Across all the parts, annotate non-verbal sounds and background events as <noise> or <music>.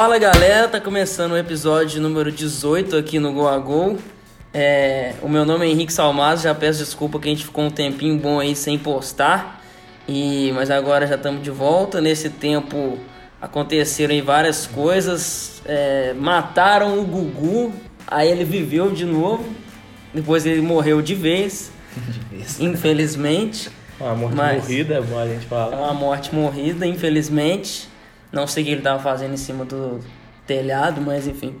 Fala galera, tá começando o episódio número 18 aqui no Go a Go. É, o meu nome é Henrique Salmazo, já peço desculpa que a gente ficou um tempinho bom aí sem postar. E, mas agora já estamos de volta. Nesse tempo aconteceram aí várias coisas. É, mataram o Gugu, aí ele viveu de novo. Depois ele morreu de vez, De vez. infelizmente. Uma morte Mas- morrida, é bom a gente É falar. uma morte morrida, infelizmente. Não sei o que ele estava fazendo em cima do telhado, mas enfim.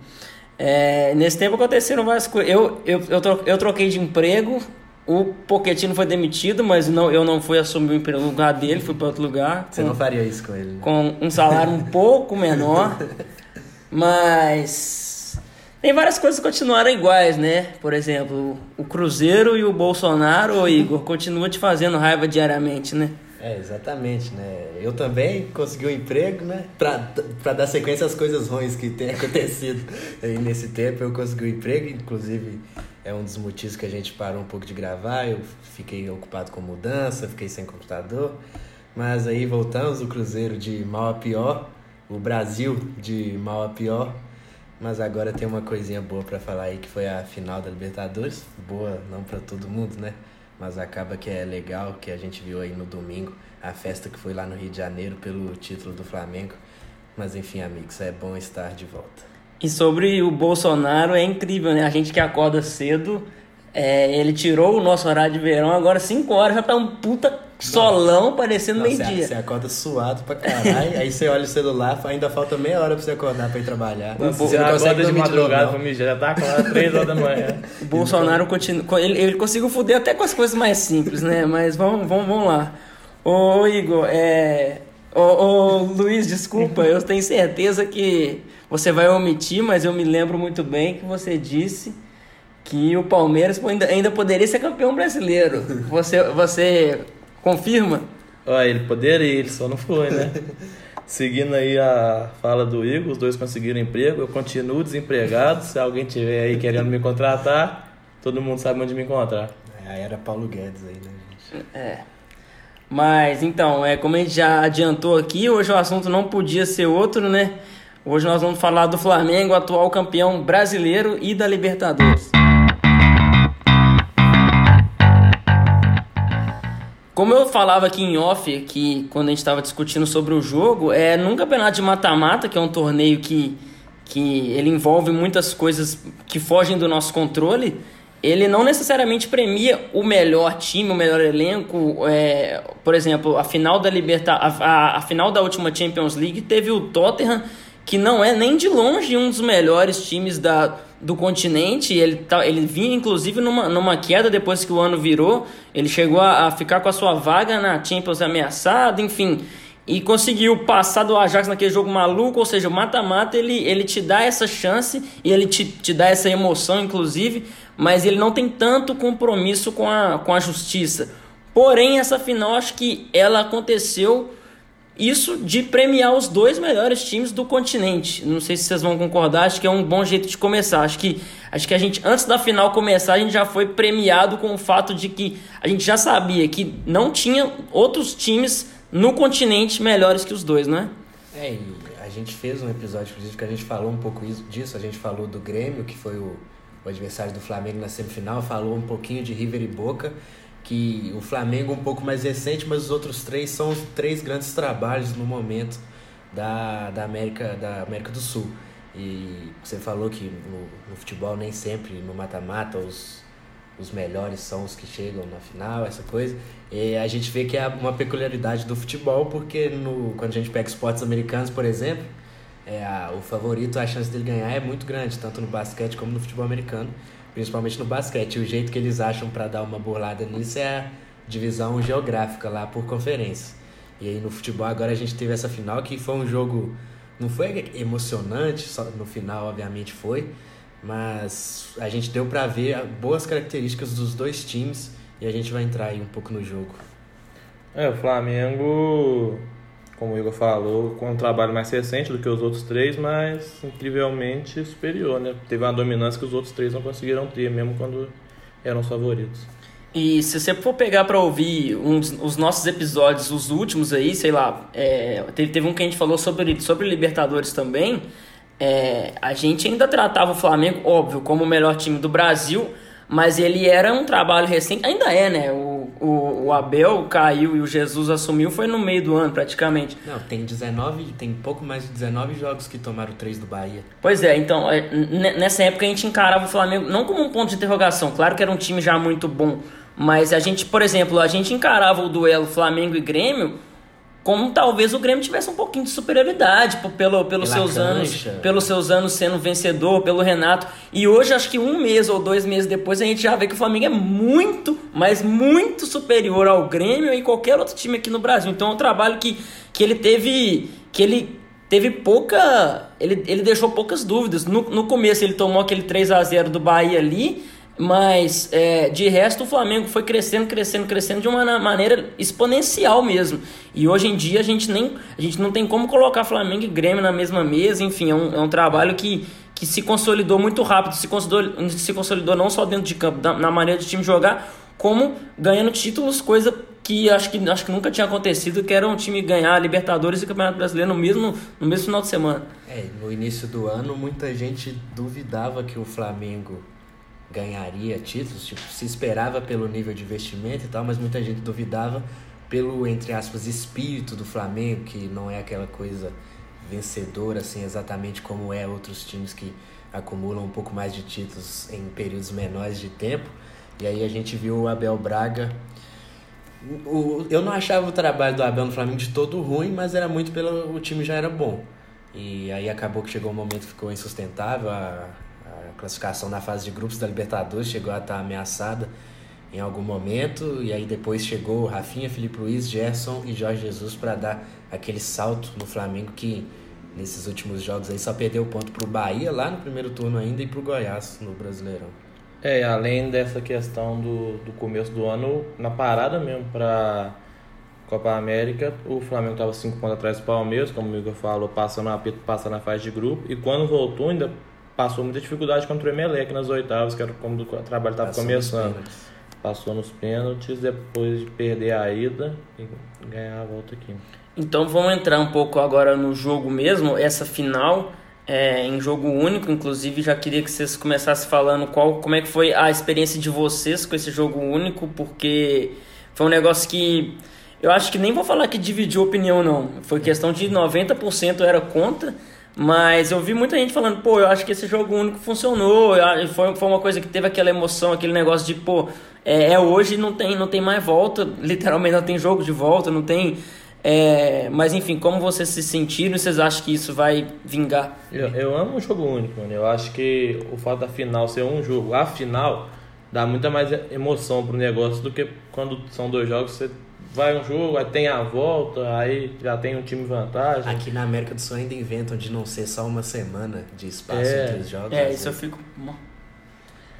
É, nesse tempo aconteceram várias coisas. Eu, eu, eu, tro- eu troquei de emprego. O Pochettino foi demitido, mas não, eu não fui assumir o emprego no lugar dele, fui para outro lugar. Você com- não faria isso com ele, né? com um salário um pouco menor, <laughs> mas tem várias coisas que continuaram iguais, né? Por exemplo, o Cruzeiro e o Bolsonaro, ô Igor, continua te fazendo raiva diariamente, né? É, exatamente, né? Eu também consegui um emprego, né? Pra, pra dar sequência às coisas ruins que tem <laughs> acontecido aí nesse tempo. Eu consegui um emprego, inclusive é um dos motivos que a gente parou um pouco de gravar. Eu fiquei ocupado com mudança, fiquei sem computador. Mas aí voltamos, o Cruzeiro de mal a pior, o Brasil de mal a pior. Mas agora tem uma coisinha boa pra falar aí, que foi a final da Libertadores. Boa não pra todo mundo, né? Mas acaba que é legal, que a gente viu aí no domingo, a festa que foi lá no Rio de Janeiro pelo título do Flamengo. Mas enfim, amigos, é bom estar de volta. E sobre o Bolsonaro, é incrível, né? A gente que acorda cedo, é, ele tirou o nosso horário de verão, agora 5 horas já tá um puta solão parecendo você, meio-dia. você acorda suado pra caralho, aí você olha o celular, ainda falta meia hora pra você acordar pra ir trabalhar. Você você não consegue acorda de madrugada pra mijar, já tá claro, 3 horas da manhã. O Bolsonaro continua. Ele, ele conseguiu foder até com as coisas mais simples, né? Mas vamos, vamos, vamos lá. Ô Igor, é. Ô, ô Luiz, desculpa, eu tenho certeza que você vai omitir, mas eu me lembro muito bem que você disse que o Palmeiras ainda, ainda poderia ser campeão brasileiro. Você, você confirma? Olha, ele poderia, ele só não foi, né? <laughs> Seguindo aí a fala do Igor, os dois conseguiram emprego, eu continuo desempregado. Se alguém tiver aí querendo me contratar, todo mundo sabe onde me encontrar. Aí era Paulo Guedes aí, né, gente? É. Mas então, é, como a gente já adiantou aqui, hoje o assunto não podia ser outro, né? Hoje nós vamos falar do Flamengo, atual campeão brasileiro e da Libertadores. Como eu falava aqui em off, que quando a gente estava discutindo sobre o jogo, é num campeonato de mata-mata, que é um torneio que, que ele envolve muitas coisas que fogem do nosso controle, ele não necessariamente premia o melhor time, o melhor elenco. é, por exemplo, a final da Liberta a, a, a final da última Champions League teve o Tottenham, que não é nem de longe um dos melhores times da, do continente. Ele, tá, ele vinha, inclusive, numa, numa queda depois que o ano virou. Ele chegou a, a ficar com a sua vaga na Champions ameaçada, enfim. E conseguiu passar do Ajax naquele jogo maluco, ou seja, o mata-mata ele, ele te dá essa chance e ele te, te dá essa emoção, inclusive, mas ele não tem tanto compromisso com a, com a justiça. Porém, essa final, acho que ela aconteceu isso de premiar os dois melhores times do continente. Não sei se vocês vão concordar, acho que é um bom jeito de começar. Acho que, acho que a gente, antes da final começar, a gente já foi premiado com o fato de que a gente já sabia que não tinha outros times no continente melhores que os dois, né? É, e a gente fez um episódio, inclusive, que a gente falou um pouco isso- disso. A gente falou do Grêmio, que foi o, o adversário do Flamengo na semifinal. Falou um pouquinho de River e Boca, que o Flamengo é um pouco mais recente, mas os outros três são os três grandes trabalhos no momento da, da, América, da América do Sul. E você falou que no, no futebol nem sempre, no mata-mata, os, os melhores são os que chegam na final, essa coisa. E a gente vê que é uma peculiaridade do futebol, porque no, quando a gente pega esportes americanos, por exemplo, é, a- o favorito, a chance dele ganhar é muito grande, tanto no basquete como no futebol americano, principalmente no basquete. O jeito que eles acham para dar uma bolada nisso é a divisão geográfica lá por conferência. E aí no futebol agora a gente teve essa final que foi um jogo, não foi emocionante, só no final obviamente foi, mas a gente deu para ver boas características dos dois times e a gente vai entrar aí um pouco no jogo. É, o Flamengo, como o Igor falou, com um trabalho mais recente do que os outros três, mas incrivelmente superior, né? Teve uma dominância que os outros três não conseguiram ter, mesmo quando eram os favoritos. E se você for pegar pra ouvir uns, os nossos episódios, os últimos aí, sei lá, é, teve, teve um que a gente falou sobre, sobre Libertadores também. é, a gente ainda tratava o Flamengo, óbvio, como o melhor time do Brasil, mas ele era um trabalho recente, ainda é, né? O, o, o Abel caiu e o Jesus assumiu foi no meio do ano, praticamente. Não, tem 19, tem pouco mais de 19 jogos que tomaram três do Bahia. Pois é, então, é, nessa época a gente encarava o Flamengo não como um ponto de interrogação, claro que era um time já muito bom, mas a gente, por exemplo, a gente encarava o duelo Flamengo e Grêmio como talvez o Grêmio tivesse um pouquinho de superioridade pelo, pelos seus cancha. anos, pelos seus anos sendo vencedor, pelo Renato. E hoje acho que um mês ou dois meses depois a gente já vê que o Flamengo é muito, mas muito superior ao Grêmio e qualquer outro time aqui no Brasil. Então é um trabalho que, que ele teve que ele teve pouca, ele, ele deixou poucas dúvidas. No, no começo ele tomou aquele 3 a 0 do Bahia ali mas é, de resto o Flamengo foi crescendo, crescendo, crescendo de uma maneira exponencial mesmo. E hoje em dia a gente nem a gente não tem como colocar Flamengo e Grêmio na mesma mesa, enfim, é um, é um trabalho que, que se consolidou muito rápido, se consolidou, se consolidou não só dentro de campo, na maneira de time jogar, como ganhando títulos, coisa que acho que, acho que nunca tinha acontecido, que era um time ganhar Libertadores e Campeonato Brasileiro no mesmo, no mesmo final de semana. É, no início do ano muita gente duvidava que o Flamengo ganharia títulos, tipo, se esperava pelo nível de investimento e tal, mas muita gente duvidava pelo, entre aspas, espírito do Flamengo, que não é aquela coisa vencedora, assim, exatamente como é outros times que acumulam um pouco mais de títulos em períodos menores de tempo. E aí a gente viu o Abel Braga. O, eu não achava o trabalho do Abel no Flamengo de todo ruim, mas era muito pelo o time já era bom. E aí acabou que chegou um momento que ficou insustentável. A, classificação na fase de grupos da Libertadores chegou a estar ameaçada em algum momento, e aí depois chegou Rafinha, Felipe Luiz, Gerson e Jorge Jesus para dar aquele salto no Flamengo que nesses últimos jogos aí só perdeu ponto pro Bahia lá no primeiro turno ainda e pro Goiás no Brasileirão. É, além dessa questão do, do começo do ano, na parada mesmo para Copa América, o Flamengo estava cinco pontos atrás do Palmeiras, como o Igor falou, passando a passando na fase de grupo, e quando voltou ainda passou muita dificuldade contra o Emelec nas oitavas, que era como o trabalho estava começando. Nos passou nos pênaltis, depois de perder a ida e ganhar a volta aqui. Então vamos entrar um pouco agora no jogo mesmo, essa final é, em jogo único, inclusive já queria que vocês começassem falando qual, como é que foi a experiência de vocês com esse jogo único, porque foi um negócio que eu acho que nem vou falar que dividiu opinião não, foi questão de 90% era contra mas eu vi muita gente falando, pô, eu acho que esse jogo único funcionou, foi, foi uma coisa que teve aquela emoção, aquele negócio de, pô, é, é hoje não tem, não tem mais volta, <laughs> literalmente não tem jogo de volta, não tem. É, mas enfim, como vocês se sentiram vocês acham que isso vai vingar? Eu, eu amo um jogo único, mano. Eu acho que o fato da final ser um jogo, a final, dá muita mais emoção pro negócio do que quando são dois jogos, você vai um jogo, aí tem a volta, aí já tem um time vantagem. Aqui na América do Sul ainda inventam de não ser só uma semana de espaço é, entre os jogos. É, assim. isso eu fico.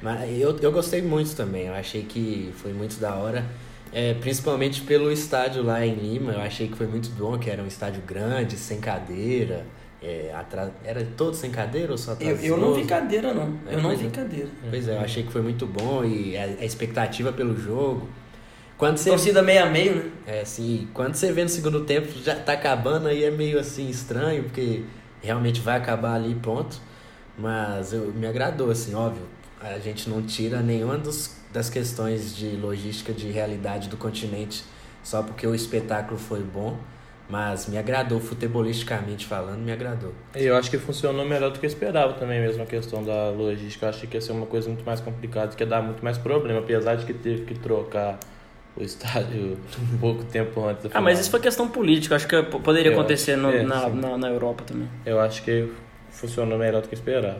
Mas eu, eu gostei muito também, eu achei que foi muito da hora. É, principalmente pelo estádio lá em Lima, eu achei que foi muito bom, que era um estádio grande, sem cadeira. É, atrás, era todo sem cadeira ou só atrás? Eu, eu não vi cadeira, não. É, eu não vi é. cadeira. Pois é, eu achei que foi muito bom e a, a expectativa pelo jogo. Quando você... Torcida meio a meio, né? É, sim. Quando você vê no segundo tempo, já tá acabando, aí é meio assim estranho, porque realmente vai acabar ali ponto. Mas eu, me agradou, assim, óbvio. A gente não tira nenhuma dos, das questões de logística, de realidade do continente, só porque o espetáculo foi bom. Mas me agradou, futebolisticamente falando, me agradou. Eu acho que funcionou melhor do que eu esperava também, mesmo a questão da logística. Eu achei que ia ser uma coisa muito mais complicada, que ia dar muito mais problema, apesar de que teve que trocar o estádio um pouco tempo antes final. Ah, mas isso foi questão política, acho que poderia eu acontecer no, é, na, na, na, Europa também. Eu acho que funcionou melhor do que esperava.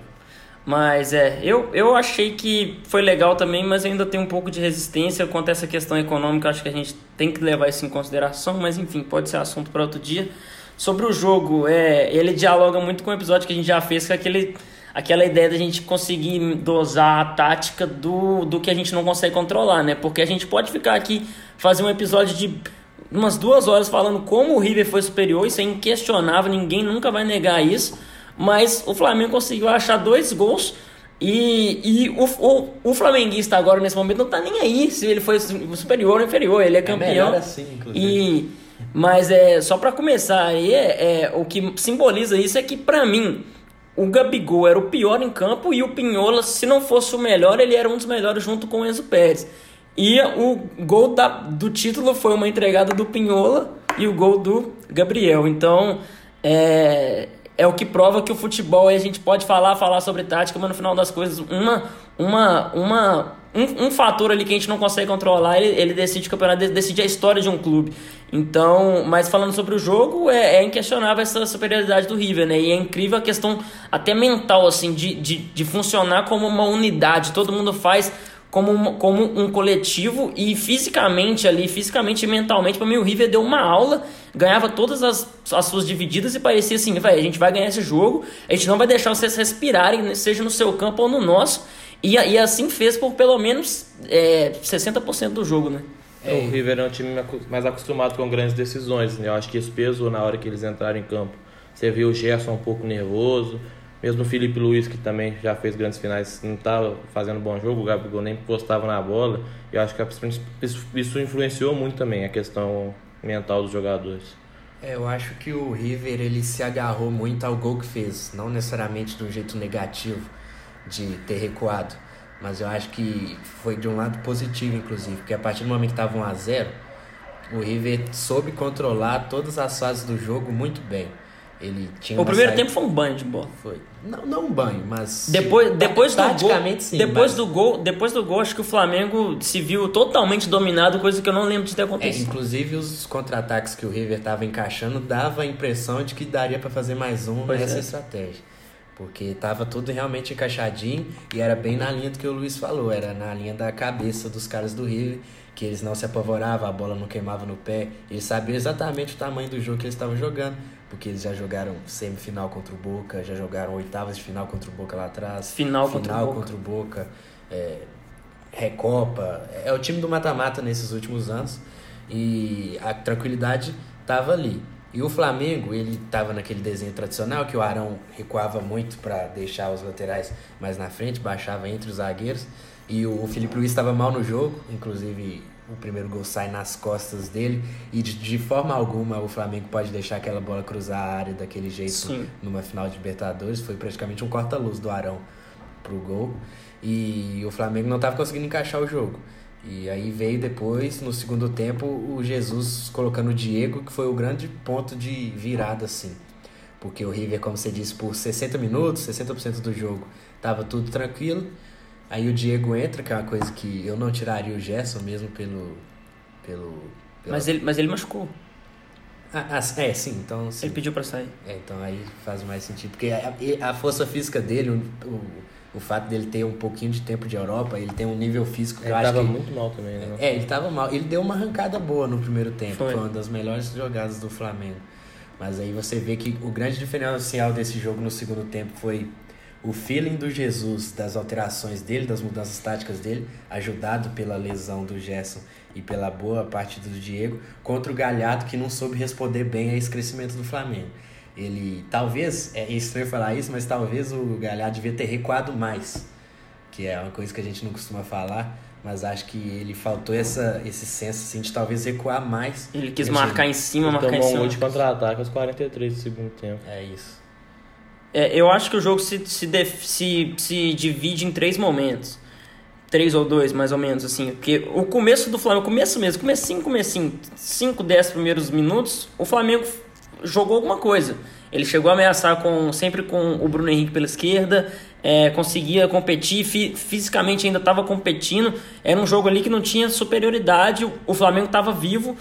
Mas é, eu, eu achei que foi legal também, mas ainda tem um pouco de resistência quanto a essa questão econômica, acho que a gente tem que levar isso em consideração, mas enfim, pode ser assunto para outro dia. Sobre o jogo, é, ele dialoga muito com o episódio que a gente já fez, que é aquele aquela ideia da gente conseguir dosar a tática do, do que a gente não consegue controlar, né? Porque a gente pode ficar aqui, fazer um episódio de umas duas horas falando como o River foi superior, isso é inquestionável, ninguém nunca vai negar isso. Mas o Flamengo conseguiu achar dois gols e, e o, o, o flamenguista agora, nesse momento, não tá nem aí se ele foi superior ou inferior, ele é, é campeão. É assim, inclusive. E, mas é só para começar aí, é, é, o que simboliza isso é que, para mim, o Gabigol era o pior em campo e o Pinhola, se não fosse o melhor, ele era um dos melhores junto com o Enzo Pérez. E o gol da, do título foi uma entregada do Pinhola e o gol do Gabriel. Então, é, é o que prova que o futebol a gente pode falar, falar sobre tática, mas no final das coisas, uma, uma, uma, um, um fator ali que a gente não consegue controlar, ele, ele decide o campeonato, decide a história de um clube. Então, mas falando sobre o jogo, é, é, inquestionável essa superioridade do River, né? E é incrível a questão até mental, assim, de, de, de funcionar como uma unidade. Todo mundo faz como, como um coletivo e fisicamente ali, fisicamente e mentalmente, para mim o River deu uma aula, ganhava todas as, as suas divididas e parecia assim, velho, a gente vai ganhar esse jogo, a gente não vai deixar vocês respirarem, seja no seu campo ou no nosso. E, e assim fez por pelo menos é, 60% do jogo, né? É, o River é um time mais acostumado com grandes decisões, né? Eu acho que isso pesou na hora que eles entraram em campo. Você viu o Gerson um pouco nervoso, mesmo o Felipe Luiz, que também já fez grandes finais, não estava fazendo bom jogo, o Gabigol nem postava na bola. E eu acho que isso influenciou muito também a questão mental dos jogadores. É, eu acho que o River ele se agarrou muito ao gol que fez, não necessariamente de um jeito negativo de ter recuado, mas eu acho que foi de um lado positivo, inclusive, porque a partir do momento que estava 1 a 0 o River soube controlar todas as fases do jogo muito bem. Ele tinha o primeiro saída... tempo foi um banho de bola. Foi. Não, não um banho, mas depois, depois do gol, sim, depois mas... do gol, depois do gol, acho que o Flamengo se viu totalmente dominado, coisa que eu não lembro de ter É, acontecido. inclusive os contra-ataques que o River estava encaixando dava a impressão de que daria para fazer mais um Pois nessa é. estratégia. Porque tava tudo realmente encaixadinho e era bem na linha do que o Luiz falou, era na linha da cabeça dos caras do River, que eles não se apavoravam, a bola não queimava no pé, eles sabiam exatamente o tamanho do jogo que eles estavam jogando, porque eles já jogaram semifinal contra o Boca, já jogaram oitavas de final contra o Boca lá atrás, Final contra o Boca. contra o Boca, é, Recopa, é o time do mata-mata nesses últimos anos e a tranquilidade tava ali. E o Flamengo, ele tava naquele desenho tradicional que o Arão recuava muito para deixar os laterais mais na frente, baixava entre os zagueiros. E o Felipe Luiz estava mal no jogo, inclusive o primeiro gol sai nas costas dele. E de, de forma alguma o Flamengo pode deixar aquela bola cruzar a área daquele jeito Sim. numa final de Libertadores. Foi praticamente um corta-luz do Arão pro gol. E o Flamengo não estava conseguindo encaixar o jogo. E aí veio depois, no segundo tempo, o Jesus colocando o Diego, que foi o grande ponto de virada, assim. Porque o River, como você disse, por 60 minutos, 60% do jogo, tava tudo tranquilo. Aí o Diego entra, que é uma coisa que eu não tiraria o Gerson mesmo pelo. pelo pela- Mas ele, mas ele machucou. Ah, ah, é, sim, então. Sim. Ele pediu pra sair. É, então aí faz mais sentido. Porque a, a força física dele, o, o, o fato dele ter um pouquinho de tempo de Europa, ele tem um nível físico que Ele eu acho tava que. muito mal também, né? É, ele tava mal. Ele deu uma arrancada boa no primeiro tempo. Foi. Foi, uma das melhores jogadas do Flamengo. Mas aí você vê que o grande diferencial desse jogo no segundo tempo foi o feeling do Jesus, das alterações dele, das mudanças táticas dele, ajudado pela lesão do Gerson e pela boa partida do Diego, contra o Galhardo que não soube responder bem a esse crescimento do Flamengo. Ele, talvez, é estranho falar isso, mas talvez o Galhardo devia ter recuado mais que é uma coisa que a gente não costuma falar, mas acho que ele faltou essa, esse senso assim, de talvez recuar mais. Ele quis Ele marcar em cima, Ele marcar em tomou um cima. de contra-ataque aos 43 do segundo tempo. É isso. É, eu acho que o jogo se, se, def- se, se divide em três momentos. Três ou dois, mais ou menos, assim. Porque o começo do Flamengo, o começo mesmo, comecinho, comecinho, 5, 10 primeiros minutos, o Flamengo jogou alguma coisa. Ele chegou a ameaçar com, sempre com o Bruno Henrique pela esquerda, é, conseguia competir, fi- fisicamente ainda estava competindo. Era um jogo ali que não tinha superioridade, o, Flamengo estava vivo.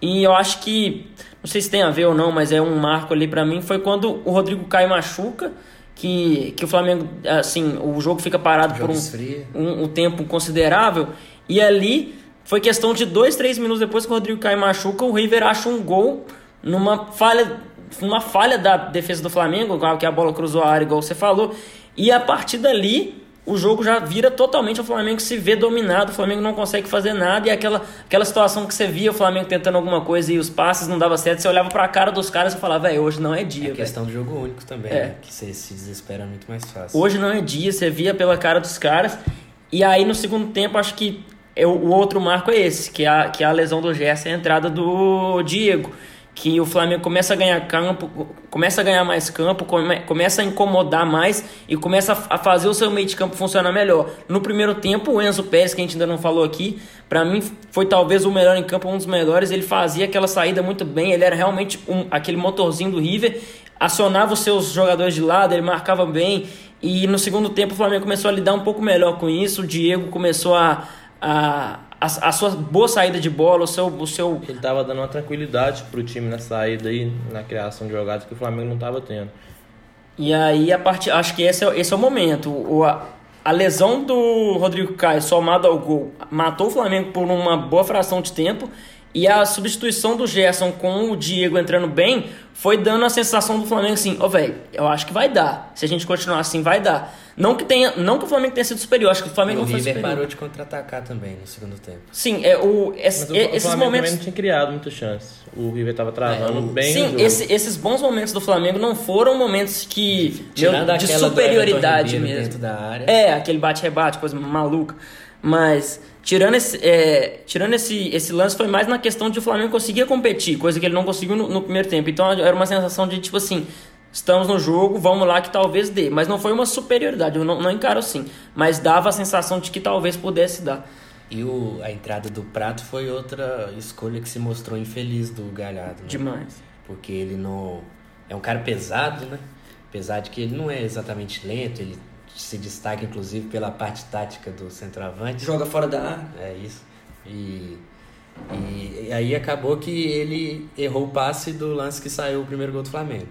E eu acho que, não sei se tem a ver ou não, mas é um marco ali pra mim, foi quando o Rodrigo Caio machuca, que, que o Flamengo, assim, o jogo fica parado jogo por um, um, um tempo considerável. E ali foi questão de dois, três minutos depois que o Rodrigo Caio machuca, o River acha um gol numa falha, numa falha da defesa do Flamengo, que a bola cruzou a área, igual você falou. E a partir dali, o jogo já vira totalmente o Flamengo se vê dominado, o Flamengo não consegue fazer nada, e aquela, aquela situação que você via o Flamengo tentando alguma coisa e os passes não dava certo, você olhava pra cara dos caras e falava, velho, hoje não é dia, É questão do jogo único também, É. né? Que você se desespera muito mais fácil. Hoje não é dia, você via pela cara dos caras. E aí no segundo tempo, acho que é o o outro marco é esse, que é a, que é a lesão do Gerson a entrada do Diego. Que o Flamengo começa a ganhar campo, começa a ganhar mais campo, come, começa a incomodar mais e começa a fazer o seu meio de campo funcionar melhor. No primeiro tempo, o Enzo Pérez, que a gente ainda não falou aqui, para mim foi talvez o melhor em campo, um dos melhores. Ele fazia aquela saída muito bem, ele era realmente um, aquele motorzinho do River, acionava os seus jogadores de lado, ele marcava bem. E no segundo tempo o Flamengo começou a lidar um pouco melhor com isso, o Diego começou a, a a, a, sua boa saída de bola, o seu. O seu... Ele estava dando uma tranquilidade pro time na saída e na criação de jogadas que o Flamengo não estava tendo. E aí, a parte, acho que esse é, esse é o momento. O, a, a lesão do Rodrigo Caio, somado ao gol, matou o Flamengo por uma boa fração de tempo. E a substituição do Gerson com o Diego entrando bem foi dando a sensação do Flamengo assim: ó, oh, velho, eu acho que vai dar. Se a gente continuar assim, vai dar. Não que, tenha, não que o Flamengo tenha sido superior, acho que o Flamengo e não foi superior. O River parou de contra-atacar também no segundo tempo. Sim, é, o, esse, o, esses o momentos. não tinha criado muitas chances. O River estava travando É, bem. Sim, esse, esses bons momentos do Flamengo não foram momentos que. Tirando de do superioridade mesmo. Da área. É, aquele bate-rebate, coisa maluca. Mas, tirando, esse, é, tirando esse, esse lance, foi mais na questão de o Flamengo conseguir competir, coisa que ele não conseguiu no, no primeiro tempo. Então era uma sensação de tipo assim: estamos no jogo, vamos lá que talvez dê. Mas não foi uma superioridade, eu não, não encaro assim. Mas dava a sensação de que talvez pudesse dar. E o, a entrada do Prato foi outra escolha que se mostrou infeliz do Galhardo. Né? Demais. Porque ele não. É um cara pesado, né? Apesar de que ele não é exatamente lento, ele se destaca inclusive pela parte tática do centroavante. Joga fora da área. É isso. E, e, e aí acabou que ele errou o passe do lance que saiu o primeiro gol do Flamengo.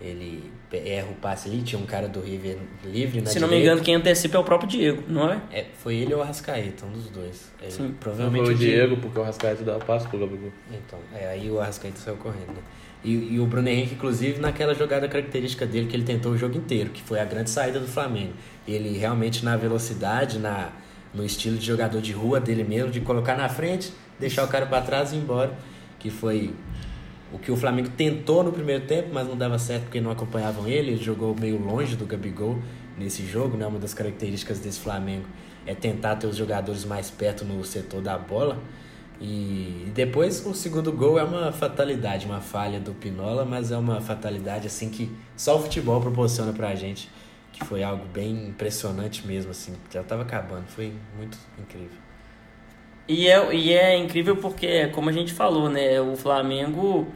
Ele erra o passe ali, tinha um cara do River livre na Se não me direita. engano, quem antecipa é o próprio Diego, não é? É, foi ele ou o Arrascaeta, um dos dois. É, Sim. Provavelmente foi o Diego, porque o Rascaeta dava passo pro Gabigol. Então, é, aí o Arrascaeta saiu correndo, né? E, e o Bruno Henrique, inclusive, naquela jogada característica dele que ele tentou o jogo inteiro, que foi a grande saída do Flamengo. Ele realmente na velocidade, na no estilo de jogador de rua dele mesmo, de colocar na frente, deixar o cara para trás e ir embora, que foi o que o Flamengo tentou no primeiro tempo, mas não dava certo porque não acompanhavam ele, ele jogou meio longe do Gabigol nesse jogo, né? Uma das características desse Flamengo é tentar ter os jogadores mais perto no setor da bola. E depois o segundo gol é uma fatalidade, uma falha do Pinola, mas é uma fatalidade assim que só o futebol proporciona pra gente, que foi algo bem impressionante mesmo assim, já tava acabando, foi muito incrível. E é, e é incrível porque, como a gente falou, né? O Flamengo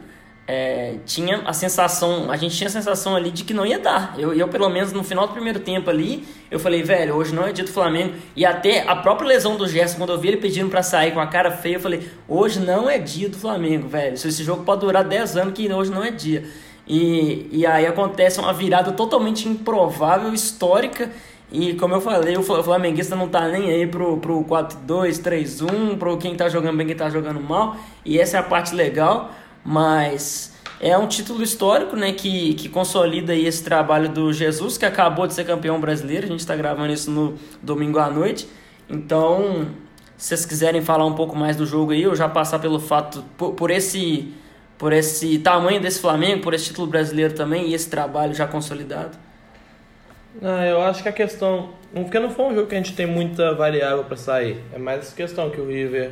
é, tinha a sensação, a gente tinha a sensação ali de que não ia dar. Eu, eu, pelo menos, no final do primeiro tempo ali, eu falei, velho, hoje não é dia do Flamengo. E até a própria lesão do Gerson, quando eu vi ele pedindo pra sair com a cara feia, eu falei, hoje não é dia do Flamengo, velho. Esse jogo pode durar 10 anos, que hoje não é dia. E, e aí acontece uma virada totalmente improvável, histórica. E como eu falei, o flamenguista não tá nem aí pro, pro 4-2, 3-1, pro quem tá jogando bem, quem tá jogando mal. E essa é a parte legal, mas é um título histórico, né, que, que consolida aí esse trabalho do Jesus, que acabou de ser campeão brasileiro. A gente tá gravando isso no domingo à noite. Então, se vocês quiserem falar um pouco mais do jogo aí, eu já passar pelo fato, por, por esse por esse tamanho desse Flamengo, por esse título brasileiro também e esse trabalho já consolidado. Não, eu acho que a questão. Porque não foi um jogo que a gente tem muita variável para sair. É mais essa questão que o River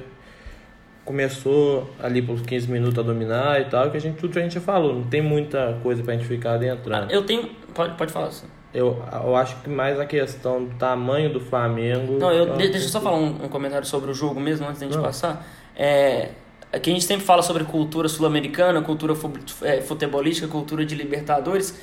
começou ali por 15 minutos a dominar e tal, que a gente, tudo que a gente já falou. Não tem muita coisa pra gente ficar adentrando. Eu tenho. Pode, pode falar assim. Eu, eu acho que mais a questão do tamanho do Flamengo. Não, eu, eu deixa eu só falar um, um, comentário sobre o jogo mesmo, antes da gente não. passar. É, Aqui a gente sempre fala sobre cultura sul-americana, cultura futebolística, cultura de Libertadores.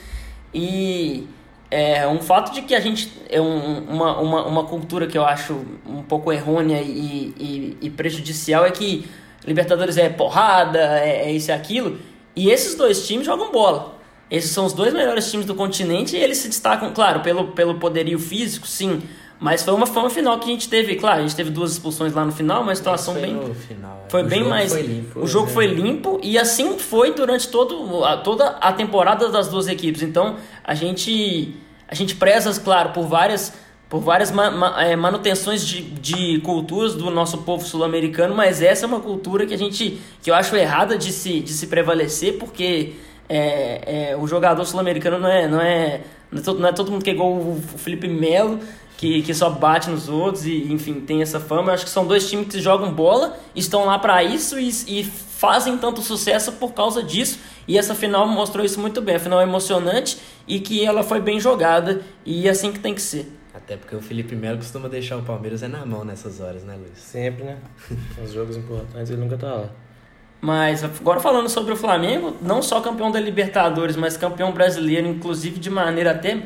E é um fato de que a gente é um, uma, uma, uma cultura que eu acho um pouco errônea e, e, e prejudicial é que Libertadores é porrada, é, é isso e aquilo. E esses dois times jogam bola. Esses são os dois melhores times do continente e eles se destacam, claro, pelo, pelo poderio físico, sim. Mas foi uma, foi uma final que a gente teve, claro, a gente teve duas expulsões lá no final, uma situação foi bem. Final, foi o bem mais. Foi limpo, o jogo né? foi limpo e assim foi durante todo, a, toda a temporada das duas equipes. Então a gente, a gente preza, claro, por várias, por várias ma, ma, é, manutenções de, de culturas do nosso povo sul-americano, mas essa é uma cultura que a gente. que eu acho errada de se, de se prevalecer, porque é, é, o jogador sul-americano não é, não é. Não é, todo, não é todo mundo que é igual o Felipe Melo que, que só bate nos outros e, enfim, tem essa fama. Eu acho que são dois times que jogam bola, estão lá para isso e, e fazem tanto sucesso por causa disso. E essa final mostrou isso muito bem. A final é emocionante e que ela foi bem jogada e é assim que tem que ser. Até porque o Felipe Melo costuma deixar o Palmeiras é na mão nessas horas, né, Luiz? Sempre, né? <laughs> Nos jogos importantes ele nunca tá lá. Mas agora falando sobre o Flamengo, não só campeão da Libertadores, mas campeão brasileiro, inclusive de maneira até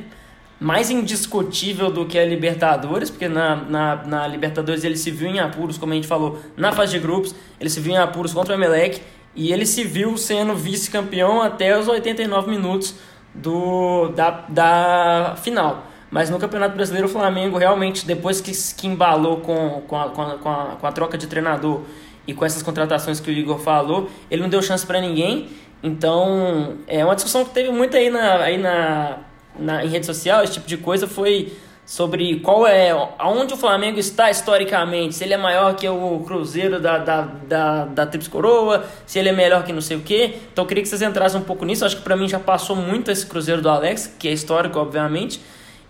mais indiscutível do que a Libertadores, porque na, na, na, Libertadores ele se viu em apuros, como a gente falou, na fase de grupos, ele se viu em apuros contra o Emelec e ele se viu sendo vice-campeão até os 89 minutos do, da, da final. Mas no Campeonato Brasileiro o Flamengo realmente, depois que, que embalou com, com, a, com, a, com, a, com a troca de treinador e com essas contratações que o Igor falou, ele não deu chance para ninguém. Então, é uma discussão que teve muito aí na, aí na na, em rede social, esse tipo de coisa, foi sobre qual é aonde o Flamengo está historicamente, se ele é maior que o Cruzeiro da, da, da, da Trips Coroa, se ele é melhor que não sei o que. Então eu queria que vocês entrassem um pouco nisso. Acho que para mim já passou muito esse Cruzeiro do Alex, que é histórico, obviamente.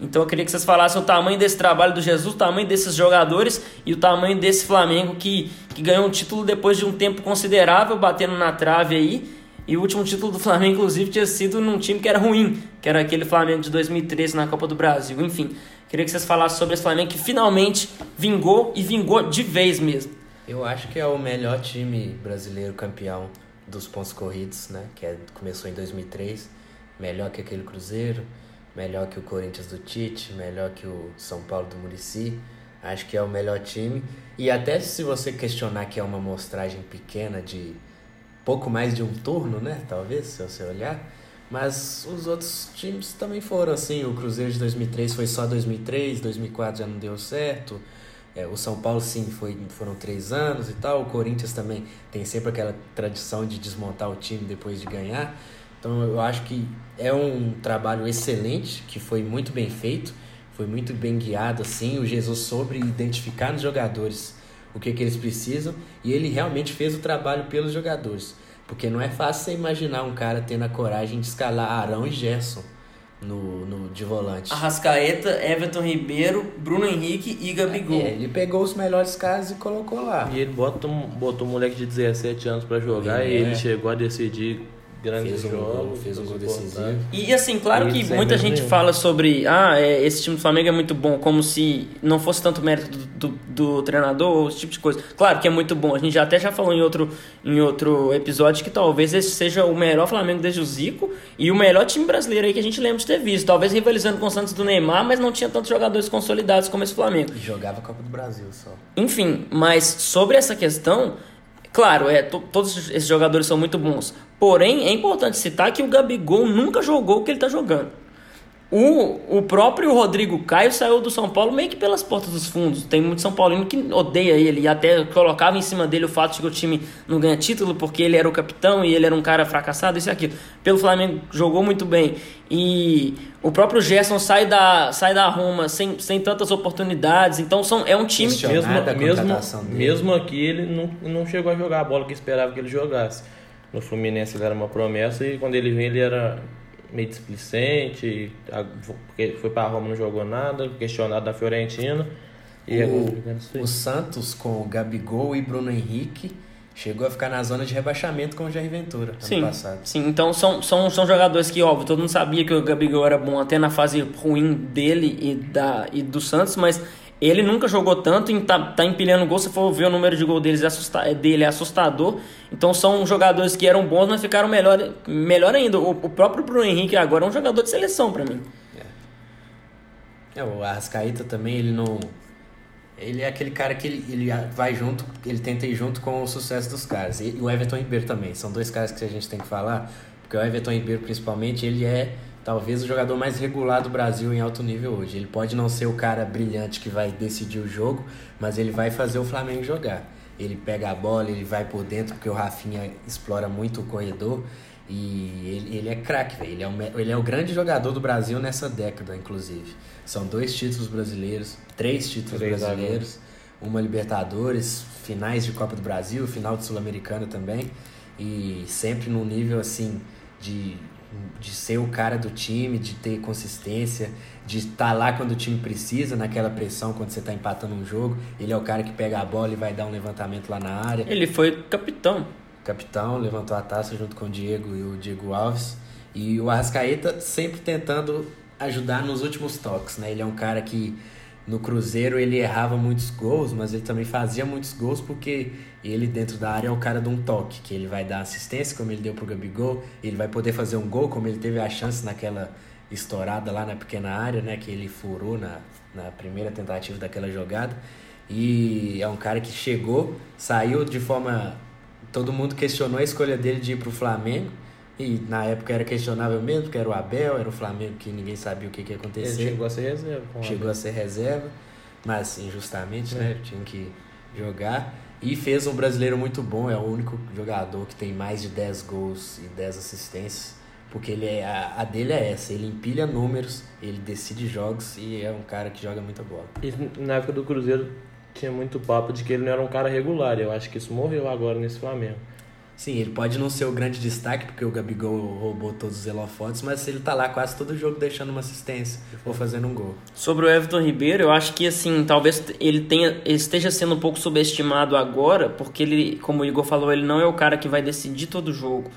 Então eu queria que vocês falassem o tamanho desse trabalho do Jesus, o tamanho desses jogadores e o tamanho desse Flamengo que, que ganhou um título depois de um tempo considerável, batendo na trave aí. E o último título do Flamengo, inclusive, tinha sido num time que era ruim, que era aquele Flamengo de 2013 na Copa do Brasil. Enfim, queria que vocês falassem sobre esse Flamengo que finalmente vingou e vingou de vez mesmo. Eu acho que é o melhor time brasileiro campeão dos pontos corridos, né? Que é, começou em 2003. Melhor que aquele Cruzeiro, melhor que o Corinthians do Tite, melhor que o São Paulo do Murici. Acho que é o melhor time. E até se você questionar que é uma amostragem pequena de pouco mais de um turno, né? Talvez, se você olhar. Mas os outros times também foram assim. O Cruzeiro de 2003 foi só 2003, 2004 já não deu certo. É, o São Paulo, sim, foi, foram três anos e tal. O Corinthians também tem sempre aquela tradição de desmontar o time depois de ganhar. Então eu acho que é um trabalho excelente, que foi muito bem feito, foi muito bem guiado assim. O Jesus soube identificar nos jogadores o que, que eles precisam e ele realmente fez o trabalho pelos jogadores. Porque não é fácil você imaginar um cara tendo a coragem de escalar Arão e Gerson no, no, de volante. Arrascaeta, Everton Ribeiro, Bruno Henrique e Gabigol. É, ele pegou os melhores caras e colocou lá. E ele botou, botou um moleque de 17 anos para jogar é. e ele chegou a decidir grandes fez um jogos. Gol, fez um gol decisivo. E assim, claro e que muita gente nenhum. fala sobre ah, é, esse time do Flamengo é muito bom, como se não fosse tanto mérito do, do, do, treinador ou esse tipo de coisa. Claro que é muito bom. A gente já até já falou em outro, em outro episódio que talvez esse seja o melhor Flamengo desde o Zico e o melhor time brasileiro aí que a gente lembra de ter visto. Talvez rivalizando com o Santos do Neymar, mas não tinha tantos jogadores consolidados como esse Flamengo. E jogava Copa do Brasil só. Enfim, mas sobre essa questão Claro, é, todos esses jogadores são muito bons. Porém, é importante citar que o Gabigol nunca jogou o que ele está jogando. O, o próprio Rodrigo Caio saiu do São Paulo meio que pelas portas dos fundos. Tem muito São Paulino que odeia ele e até colocava em cima dele o fato de que o time não ganha título porque ele era o capitão e ele era um cara fracassado, isso e aquilo. Pelo Flamengo jogou muito bem. E o próprio Gerson sai da, sai da Roma sem, sem tantas oportunidades. Então são, é um time que. Mesmo, mesmo, mesmo aqui ele não, não chegou a jogar a bola que esperava que ele jogasse. No Fluminense ele era uma promessa e quando ele vem ele era meio displicente, porque foi para Roma não jogou nada, questionado da Fiorentina. E o, o Santos com o Gabigol e Bruno Henrique chegou a ficar na zona de rebaixamento com o Jair Ventura sim, ano passado. Sim, então são, são, são jogadores que, óbvio, todo mundo sabia que o Gabigol era bom até na fase ruim dele e, da, e do Santos, mas ele nunca jogou tanto tá, tá empilhando gol. Se for ver o número de gol deles, é assusta, é dele é assustador. Então são jogadores que eram bons, mas ficaram melhor, melhor ainda. O, o próprio Bruno Henrique agora é um jogador de seleção para mim. É. é. o Arrascaíta também, ele não. Ele é aquele cara que ele, ele vai junto, ele tenta ir junto com o sucesso dos caras. E o Everton Ribeiro também. São dois caras que a gente tem que falar. Porque o Everton Ribeiro, principalmente, ele é talvez o jogador mais regular do Brasil em alto nível hoje. Ele pode não ser o cara brilhante que vai decidir o jogo, mas ele vai fazer o Flamengo jogar. Ele pega a bola, ele vai por dentro, porque o Rafinha explora muito o corredor. E ele, ele é craque, Ele, é o, ele é o grande jogador do Brasil nessa década, inclusive. São dois títulos brasileiros, três títulos três brasileiros, uma Libertadores, finais de Copa do Brasil, final de Sul-Americana também. E sempre num nível assim de de ser o cara do time, de ter consistência, de estar lá quando o time precisa, naquela pressão, quando você está empatando um jogo. Ele é o cara que pega a bola e vai dar um levantamento lá na área. Ele foi capitão. Capitão, levantou a taça junto com o Diego e o Diego Alves. E o Arrascaeta sempre tentando ajudar nos últimos toques, né? Ele é um cara que no Cruzeiro ele errava muitos gols, mas ele também fazia muitos gols porque ele dentro da área é o cara de um toque, que ele vai dar assistência como ele deu pro Gabigol, ele vai poder fazer um gol como ele teve a chance naquela estourada lá na pequena área, né, que ele furou na, na primeira tentativa daquela jogada. E é um cara que chegou, saiu de forma todo mundo questionou a escolha dele de ir pro Flamengo e na época era questionável mesmo, porque era o Abel, era o Flamengo que ninguém sabia o que, que ia acontecer. Ele chegou a ser reserva. Chegou a ser reserva, mas injustamente, né? É. Tinha que jogar. E fez um brasileiro muito bom, é o único jogador que tem mais de 10 gols e 10 assistências. Porque ele é, a, a dele é essa, ele empilha números, ele decide jogos e é um cara que joga muita bola. E na época do Cruzeiro tinha muito papo de que ele não era um cara regular, eu acho que isso morreu agora nesse Flamengo. Sim, ele pode não ser o grande destaque, porque o Gabigol roubou todos os holofotes, mas ele tá lá quase todo jogo deixando uma assistência ou fazendo um gol. Sobre o Everton Ribeiro, eu acho que assim, talvez ele tenha esteja sendo um pouco subestimado agora, porque ele, como o Igor falou, ele não é o cara que vai decidir todo o jogo.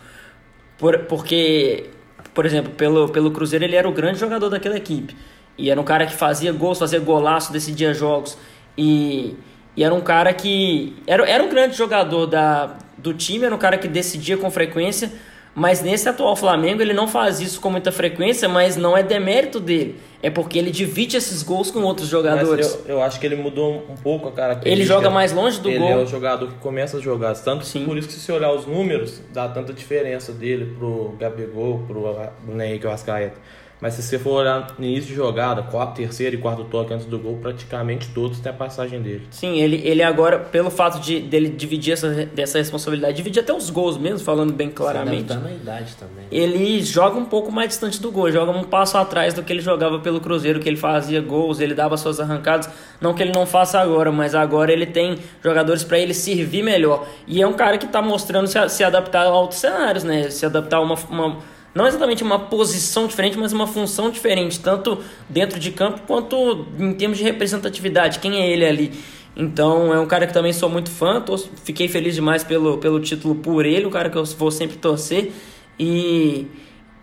Por, porque, por exemplo, pelo, pelo Cruzeiro ele era o grande jogador daquela equipe. E era um cara que fazia gols, fazia golaço, decidia jogos. E, e era um cara que. Era, era um grande jogador da, do time, era um cara que decidia com frequência, mas nesse atual Flamengo ele não faz isso com muita frequência, mas não é demérito dele. É porque ele divide esses gols com outros jogadores. Eu, eu, acho que ele mudou um pouco a característica. Ele joga mais longe do ele gol. Ele é o jogador que começa a jogar. Tanto Sim. por isso que se você olhar os números, dá tanta diferença dele pro Gabigol, pro Henrique Ascaeta. Mas se você for olhar no início de jogada, quarto, terceiro e quarto toque antes do gol, praticamente todos têm a passagem dele. Sim, ele, ele agora, pelo fato de dele dividir essa, dessa responsabilidade, dividir até os gols mesmo, falando bem claramente. Se na idade também. Ele joga um pouco mais distante do gol, joga um passo atrás do que ele jogava pelo Cruzeiro, que ele fazia gols, ele dava suas arrancadas. Não que ele não faça agora, mas agora ele tem jogadores para ele servir melhor. E é um cara que está mostrando se, se adaptar a outros cenários, né? Se adaptar a uma, uma não exatamente uma posição diferente, mas uma função diferente, tanto dentro de campo quanto em termos de representatividade. Quem é ele ali? Então é um cara que também sou muito fã, tô, fiquei feliz demais pelo, pelo título por ele, um cara que eu vou sempre torcer. E.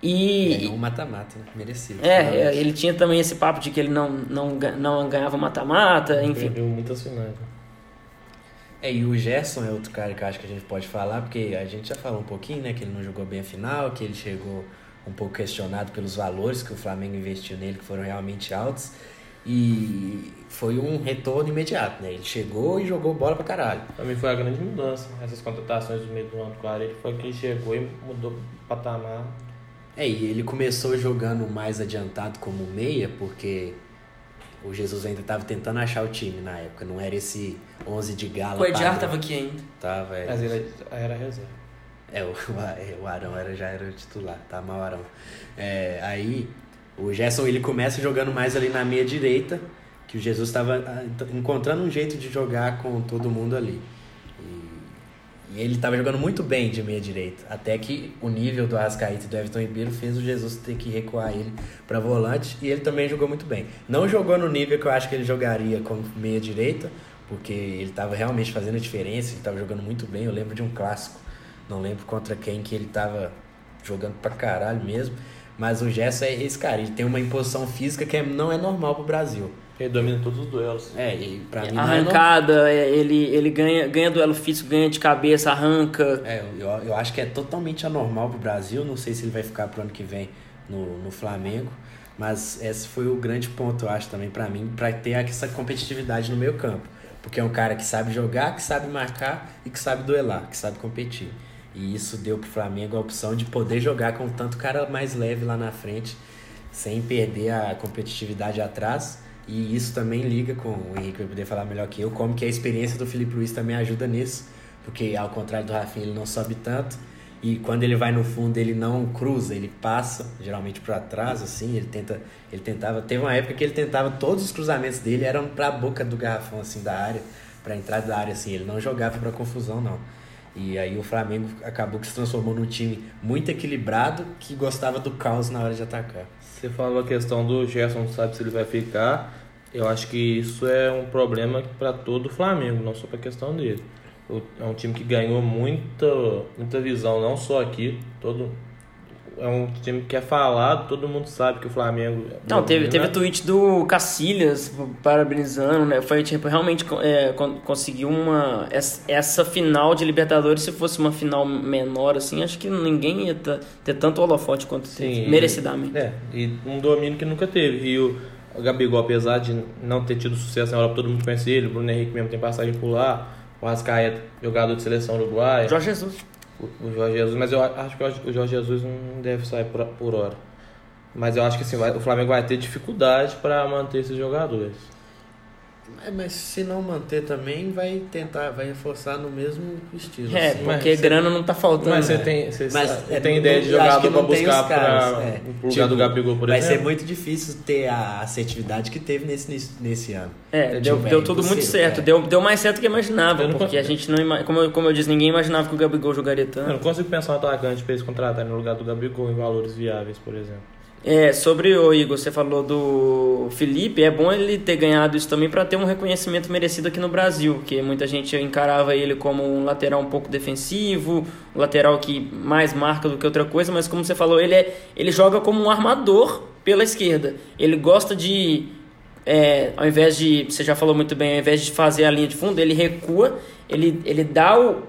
E. um mata-mata, né? merecido. É, é, ele tinha também esse papo de que ele não, não, não ganhava mata-mata, enfim. Perdeu muitas finais. É, e o Gerson é outro cara que eu acho que a gente pode falar, porque a gente já falou um pouquinho, né, que ele não jogou bem a final, que ele chegou um pouco questionado pelos valores que o Flamengo investiu nele, que foram realmente altos. E foi um retorno imediato, né? Ele chegou e jogou bola pra caralho. Pra mim foi a grande mudança. Essas contratações do meio do ano com ele foi que ele chegou e mudou o patamar. É, e ele começou jogando mais adiantado como meia, porque o Jesus ainda estava tentando achar o time na época, não era esse 11 de gala. O Edgar estava aqui ainda. Tava, é. Mas ele era reserva. É, o, <laughs> o Arão era, já era titular, tá mal Arão. É, aí o Gerson ele começa jogando mais ali na meia direita, que o Jesus estava ah, encontrando um jeito de jogar com todo mundo ali. E ele estava jogando muito bem de meia direita, até que o nível do Arrascaeta e do Everton Ribeiro fez o Jesus ter que recuar ele para volante e ele também jogou muito bem. Não jogou no nível que eu acho que ele jogaria como meia direita, porque ele estava realmente fazendo a diferença, ele estava jogando muito bem. Eu lembro de um clássico, não lembro contra quem que ele estava jogando pra caralho mesmo, mas o Gerson é esse cara, ele tem uma imposição física que é, não é normal pro Brasil. Ele domina todos os duelos. É, e pra mim. Arrancada, é ele, ele ganha, ganha duelo físico, ganha de cabeça, arranca. É, eu, eu acho que é totalmente anormal pro Brasil. Não sei se ele vai ficar pro ano que vem no, no Flamengo. Mas esse foi o grande ponto, eu acho, também para mim, para ter essa competitividade no meio campo. Porque é um cara que sabe jogar, que sabe marcar e que sabe duelar, que sabe competir. E isso deu pro Flamengo a opção de poder jogar com tanto cara mais leve lá na frente, sem perder a competitividade atrás. E isso também liga com o Henrique poder falar melhor que eu, como que a experiência do Felipe Luiz também ajuda nisso, porque ao contrário do Rafinha ele não sobe tanto. E quando ele vai no fundo ele não cruza, ele passa geralmente para trás assim, ele tenta, ele tentava, teve uma época que ele tentava todos os cruzamentos dele eram para a boca do garrafão assim da área, para entrar da área assim, ele não jogava para confusão não. E aí o Flamengo acabou que se transformou num time muito equilibrado que gostava do caos na hora de atacar. Você falou a questão do Gerson, não sabe se ele vai ficar. Eu acho que isso é um problema para todo o Flamengo, não só para a questão dele. É um time que ganhou muita, muita visão, não só aqui, todo, é um time que é falado, todo mundo sabe que o Flamengo. Não, teve, teve tweet do Cacilhas parabenizando, né? Foi tipo, realmente é, conseguiu uma. Essa final de Libertadores, se fosse uma final menor, assim, acho que ninguém ia ter tanto holofote quanto Sim, teve, merecidamente. É, e um domínio que nunca teve. E o, Gabigol, apesar de não ter tido sucesso na Europa, todo mundo conhece ele, o Bruno Henrique mesmo tem passagem por lá, o Ascaeta, jogador de seleção uruguaia. Jorge Jesus o Jorge Jesus, mas eu acho que o Jorge Jesus não deve sair por, por hora. Mas eu acho que assim, vai, o Flamengo vai ter dificuldade para manter esses jogadores. É, mas se não manter também, vai tentar, vai reforçar no mesmo estilo. É, assim. porque grana não tá faltando. Mas você né? tem, você mas, é, tem ideia de jogador para buscar para é. o lugar tipo, do Gabigol, por vai exemplo? Vai ser muito difícil ter a assertividade que teve nesse, nesse ano. É, é deu, tipo, deu tudo muito certo. É. Deu, deu mais certo do que imaginava, porque consigo. a gente não como eu, como eu disse, ninguém imaginava que o Gabigol jogaria tanto. Eu não consigo pensar um atacante para eles contratarem no lugar do Gabigol em valores viáveis, por exemplo. É, sobre o Igor, você falou do Felipe, é bom ele ter ganhado isso também para ter um reconhecimento merecido aqui no Brasil, que muita gente encarava ele como um lateral um pouco defensivo, um lateral que mais marca do que outra coisa, mas como você falou, ele, é, ele joga como um armador pela esquerda. Ele gosta de, é, ao invés de, você já falou muito bem, ao invés de fazer a linha de fundo, ele recua, ele, ele dá o,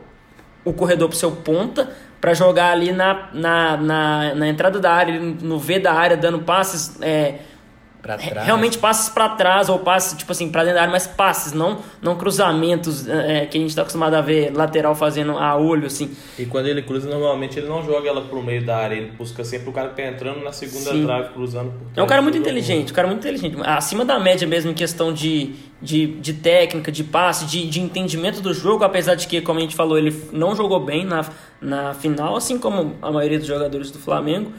o corredor para seu ponta, para jogar ali na, na, na, na, entrada da área, no V da área, dando passes. É, realmente passes para trás ou passes tipo assim para dentro da área, mas passes, não não cruzamentos é, que a gente está acostumado a ver lateral fazendo a olho assim. E quando ele cruza normalmente ele não joga ela pro meio da área, ele busca sempre o cara que tá entrando na segunda Sim. trave cruzando. Por é um cara muito inteligente, um cara muito inteligente, acima da média mesmo em questão de, de, de técnica, de passe, de, de entendimento do jogo, apesar de que como a gente falou ele não jogou bem na na final, assim como a maioria dos jogadores do Flamengo.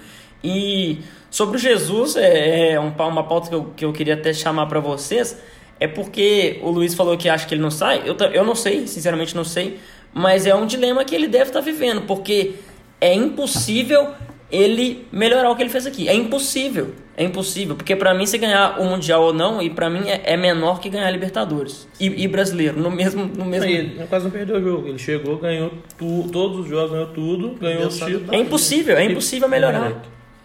E sobre o Jesus, é, é uma pauta que eu, que eu queria até chamar para vocês, é porque o Luiz falou que acha que ele não sai. Eu, eu não sei, sinceramente não sei, mas é um dilema que ele deve estar tá vivendo, porque é impossível ele melhorar o que ele fez aqui. É impossível. É impossível. Porque para mim, se ganhar o Mundial ou não, e para mim é, é, menor que ganhar Libertadores. E, e, brasileiro, no mesmo. No mesmo... Ele quase não perdeu o jogo. Ele chegou, ganhou tu, todos os jogos, ganhou tudo, ganhou o título. É impossível, é impossível melhorar.